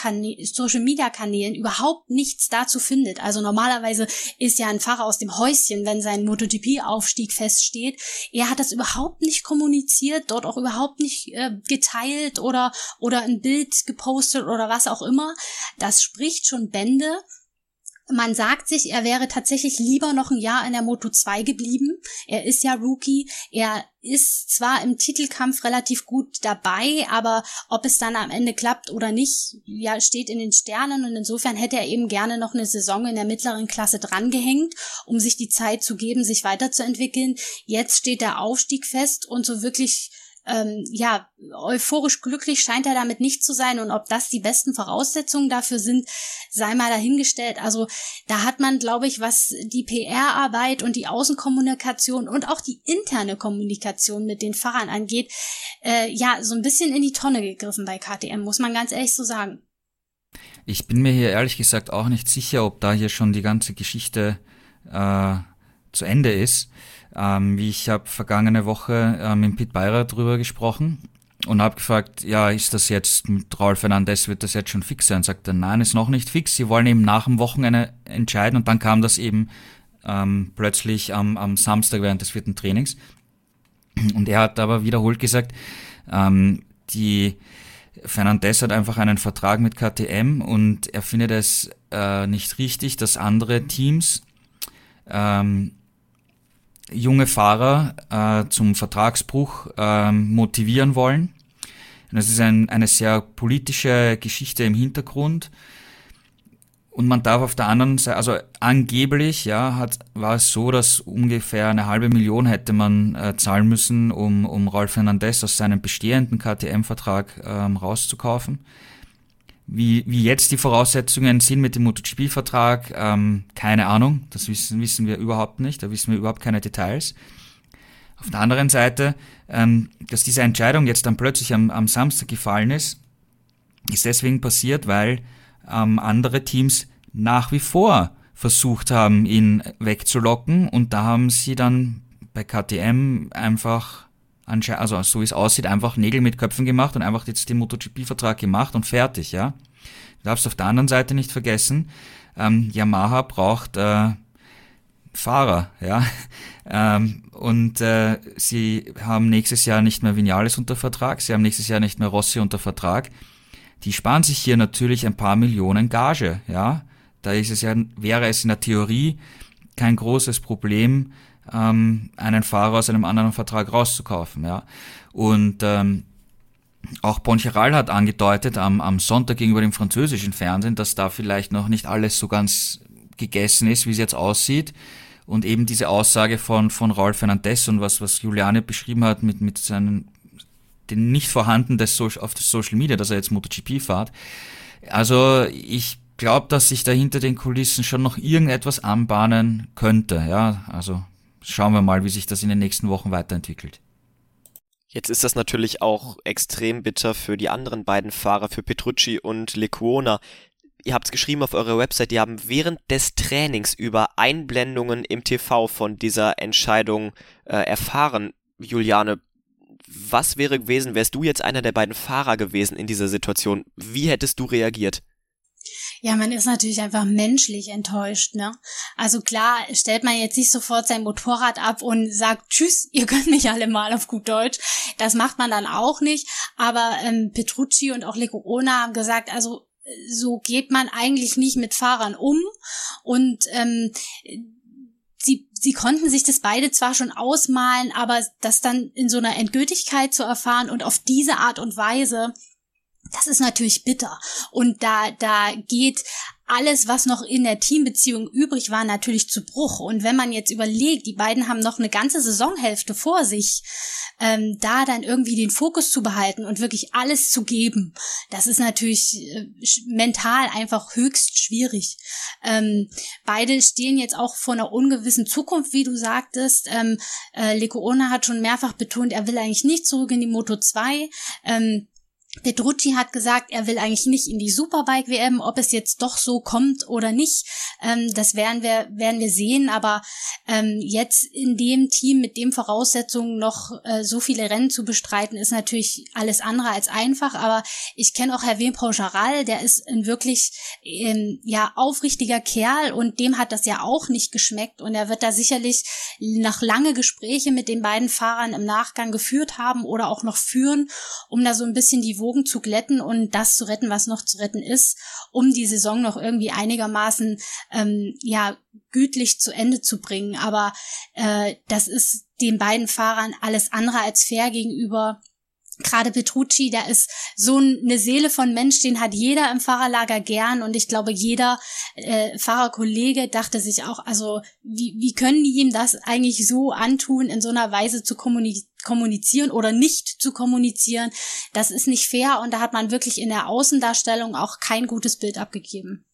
Social Media Kanälen überhaupt nichts dazu findet. Also normalerweise ist ja ein Fahrer aus dem Häuschen, wenn sein MotoGP-Aufstieg feststeht. Er hat das überhaupt nicht kommuniziert, dort auch überhaupt nicht äh, geteilt oder, oder ein Bild gepostet oder was auch immer. Das spricht schon Bände man sagt sich, er wäre tatsächlich lieber noch ein Jahr in der Moto 2 geblieben. Er ist ja Rookie. Er ist zwar im Titelkampf relativ gut dabei, aber ob es dann am Ende klappt oder nicht, ja, steht in den Sternen und insofern hätte er eben gerne noch eine Saison in der mittleren Klasse drangehängt, um sich die Zeit zu geben, sich weiterzuentwickeln. Jetzt steht der Aufstieg fest und so wirklich ähm, ja, euphorisch glücklich scheint er damit nicht zu sein und ob das die besten Voraussetzungen dafür sind, sei mal dahingestellt. Also da hat man, glaube ich, was die PR-Arbeit und die Außenkommunikation und auch die interne Kommunikation mit den Fahrern angeht, äh, ja, so ein bisschen in die Tonne gegriffen bei KTM, muss man ganz ehrlich so sagen. Ich bin mir hier ehrlich gesagt auch nicht sicher, ob da hier schon die ganze Geschichte äh, zu Ende ist. Ähm, ich habe vergangene Woche äh, mit Pete Beirer drüber gesprochen und habe gefragt, ja, ist das jetzt mit Raul Fernandez, wird das jetzt schon fix sein? Sagt er, nein, ist noch nicht fix. Sie wollen eben nach dem Wochenende entscheiden und dann kam das eben ähm, plötzlich am, am Samstag während des vierten Trainings. Und er hat aber wiederholt gesagt, ähm, die Fernandez hat einfach einen Vertrag mit KTM und er findet es äh, nicht richtig, dass andere Teams ähm, junge Fahrer äh, zum Vertragsbruch äh, motivieren wollen. Und das ist ein, eine sehr politische Geschichte im Hintergrund. Und man darf auf der anderen Seite, also angeblich, ja, hat, war es so, dass ungefähr eine halbe Million hätte man äh, zahlen müssen, um, um Rolf Hernandez aus seinem bestehenden KTM-Vertrag ähm, rauszukaufen. Wie, wie jetzt die Voraussetzungen sind mit dem MotoGP-Vertrag, ähm, keine Ahnung. Das wissen, wissen wir überhaupt nicht. Da wissen wir überhaupt keine Details. Auf der anderen Seite, ähm, dass diese Entscheidung jetzt dann plötzlich am, am Samstag gefallen ist, ist deswegen passiert, weil ähm, andere Teams nach wie vor versucht haben, ihn wegzulocken und da haben sie dann bei KTM einfach also so wie es aussieht, einfach Nägel mit Köpfen gemacht und einfach jetzt den MotoGP-Vertrag gemacht und fertig, ja. Du darfst auf der anderen Seite nicht vergessen, ähm, Yamaha braucht äh, Fahrer, ja. ähm, und äh, sie haben nächstes Jahr nicht mehr Vinales unter Vertrag, sie haben nächstes Jahr nicht mehr Rossi unter Vertrag. Die sparen sich hier natürlich ein paar Millionen Gage, ja. Da ist es ja, wäre es in der Theorie kein großes Problem, ähm, einen Fahrer aus einem anderen Vertrag rauszukaufen. Ja. Und ähm, auch Poncheral hat angedeutet am, am Sonntag gegenüber dem französischen Fernsehen, dass da vielleicht noch nicht alles so ganz gegessen ist, wie es jetzt aussieht. Und eben diese Aussage von, von Raul Fernandez und was, was Juliane beschrieben hat mit, mit seinen, den nicht vorhanden des so auf des Social Media, dass er jetzt MotoGP fährt. Also ich glaube, dass sich da hinter den Kulissen schon noch irgendetwas anbahnen könnte. Ja, also schauen wir mal, wie sich das in den nächsten Wochen weiterentwickelt. Jetzt ist das natürlich auch extrem bitter für die anderen beiden Fahrer, für Petrucci und Lecuona. Ihr habt es geschrieben auf eurer Website, die haben während des Trainings über Einblendungen im TV von dieser Entscheidung äh, erfahren. Juliane, was wäre gewesen, wärst du jetzt einer der beiden Fahrer gewesen in dieser Situation? Wie hättest du reagiert? Ja, man ist natürlich einfach menschlich enttäuscht, ne? Also klar, stellt man jetzt nicht sofort sein Motorrad ab und sagt, tschüss, ihr könnt mich alle mal auf gut Deutsch. Das macht man dann auch nicht. Aber ähm, Petrucci und auch Lecuona haben gesagt, also so geht man eigentlich nicht mit Fahrern um. Und ähm, sie, sie konnten sich das beide zwar schon ausmalen, aber das dann in so einer Endgültigkeit zu erfahren und auf diese Art und Weise das ist natürlich bitter. Und da, da geht alles, was noch in der Teambeziehung übrig war, natürlich zu Bruch. Und wenn man jetzt überlegt, die beiden haben noch eine ganze Saisonhälfte vor sich, ähm, da dann irgendwie den Fokus zu behalten und wirklich alles zu geben, das ist natürlich äh, mental einfach höchst schwierig. Ähm, beide stehen jetzt auch vor einer ungewissen Zukunft, wie du sagtest. Ähm, äh, Leko Ona hat schon mehrfach betont, er will eigentlich nicht zurück in die Moto 2. Ähm, Petrucci hat gesagt, er will eigentlich nicht in die Superbike-WM, ob es jetzt doch so kommt oder nicht. Ähm, das werden wir, werden wir sehen. Aber ähm, jetzt in dem Team mit den Voraussetzungen noch äh, so viele Rennen zu bestreiten, ist natürlich alles andere als einfach. Aber ich kenne auch Herr Pocharal, der ist ein wirklich ähm, ja aufrichtiger Kerl und dem hat das ja auch nicht geschmeckt. Und er wird da sicherlich nach lange Gespräche mit den beiden Fahrern im Nachgang geführt haben oder auch noch führen, um da so ein bisschen die Wogen zu glätten und das zu retten, was noch zu retten ist, um die Saison noch irgendwie einigermaßen ähm, ja gütlich zu Ende zu bringen. Aber äh, das ist den beiden Fahrern alles andere als fair gegenüber gerade Petrucci, der ist so eine Seele von Mensch, den hat jeder im Fahrerlager gern. Und ich glaube, jeder äh, Fahrerkollege dachte sich auch, also wie, wie können die ihm das eigentlich so antun, in so einer Weise zu kommunizieren oder nicht zu kommunizieren? Das ist nicht fair. Und da hat man wirklich in der Außendarstellung auch kein gutes Bild abgegeben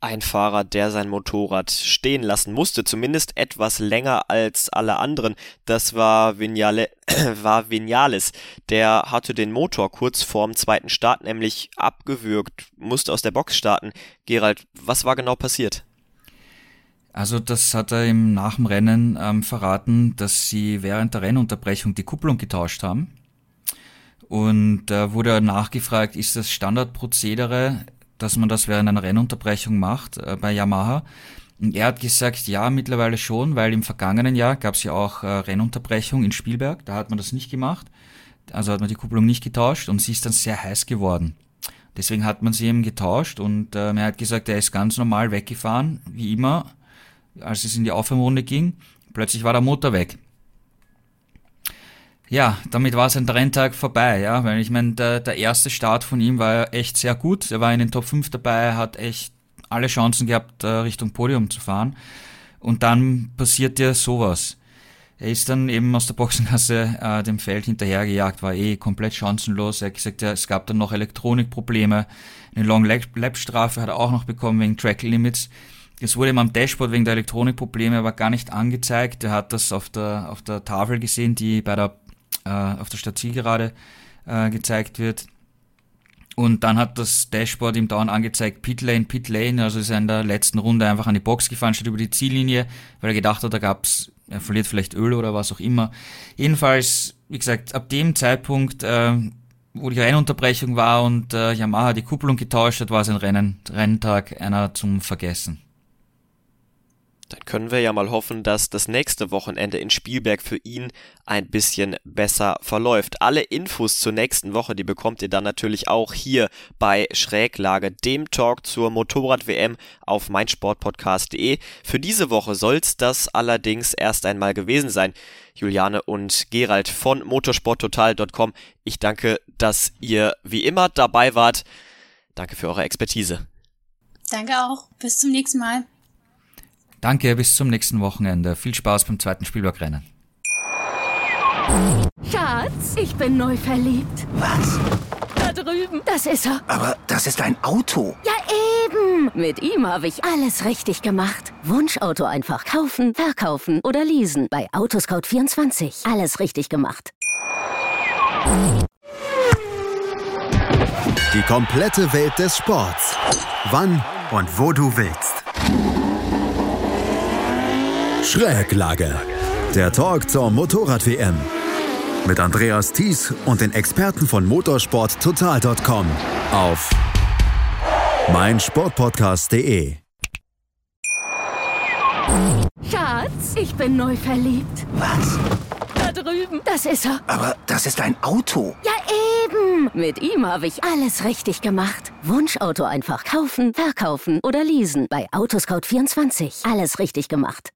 ein Fahrer, der sein Motorrad stehen lassen musste, zumindest etwas länger als alle anderen. Das war, Vignale, war Vignales. Der hatte den Motor kurz vorm zweiten Start nämlich abgewürgt, musste aus der Box starten. Gerald, was war genau passiert? Also das hat er ihm nach dem Rennen ähm, verraten, dass sie während der Rennunterbrechung die Kupplung getauscht haben. Und da äh, wurde nachgefragt, ist das Standardprozedere dass man das während einer Rennunterbrechung macht äh, bei Yamaha. Und er hat gesagt, ja, mittlerweile schon, weil im vergangenen Jahr gab es ja auch äh, Rennunterbrechung in Spielberg, da hat man das nicht gemacht. Also hat man die Kupplung nicht getauscht und sie ist dann sehr heiß geworden. Deswegen hat man sie eben getauscht und äh, er hat gesagt, er ist ganz normal weggefahren, wie immer, als es in die Aufwärmrunde ging. Plötzlich war der Motor weg. Ja, damit war sein Renntag vorbei, ja, weil ich meine, der, der erste Start von ihm war echt sehr gut. Er war in den Top 5 dabei, hat echt alle Chancen gehabt, äh, Richtung Podium zu fahren. Und dann passiert ja sowas. Er ist dann eben aus der Boxengasse äh, dem Feld hinterhergejagt, war eh komplett chancenlos. Er hat gesagt, ja, es gab dann noch Elektronikprobleme. Eine Long Lap Strafe hat er auch noch bekommen wegen Track Limits. Es wurde ihm am Dashboard wegen der Elektronikprobleme aber gar nicht angezeigt. Er hat das auf der, auf der Tafel gesehen, die bei der äh, auf der Stadt Zielgerade äh, gezeigt wird. Und dann hat das Dashboard ihm dauernd angezeigt, Pit Lane, Pit Lane, also ist er in der letzten Runde einfach an die Box gefahren, statt über die Ziellinie, weil er gedacht hat, da gab's, er verliert vielleicht Öl oder was auch immer. Jedenfalls, wie gesagt, ab dem Zeitpunkt, äh, wo die Rennunterbrechung war und äh, Yamaha die Kupplung getauscht hat, war sein Rennen, Renntag einer zum Vergessen. Dann können wir ja mal hoffen, dass das nächste Wochenende in Spielberg für ihn ein bisschen besser verläuft. Alle Infos zur nächsten Woche, die bekommt ihr dann natürlich auch hier bei Schräglage, dem Talk zur Motorrad-WM auf meinsportpodcast.de. Für diese Woche soll's das allerdings erst einmal gewesen sein. Juliane und Gerald von motorsporttotal.com. Ich danke, dass ihr wie immer dabei wart. Danke für eure Expertise. Danke auch. Bis zum nächsten Mal. Danke, bis zum nächsten Wochenende. Viel Spaß beim zweiten Spielbergrennen. Schatz, ich bin neu verliebt. Was? Da drüben. Das ist er. Aber das ist ein Auto. Ja, eben. Mit ihm habe ich alles richtig gemacht. Wunschauto einfach kaufen, verkaufen oder leasen. Bei Autoscout24. Alles richtig gemacht. Die komplette Welt des Sports. Wann und wo du willst. Schräglage. Der Talk zur Motorrad-WM. Mit Andreas Thies und den Experten von motorsporttotal.com auf meinsportpodcast.de. Schatz, ich bin neu verliebt. Was? Da drüben. Das ist er. Aber das ist ein Auto. Ja, eben. Mit ihm habe ich alles richtig gemacht. Wunschauto einfach kaufen, verkaufen oder leasen. Bei Autoscout24. Alles richtig gemacht.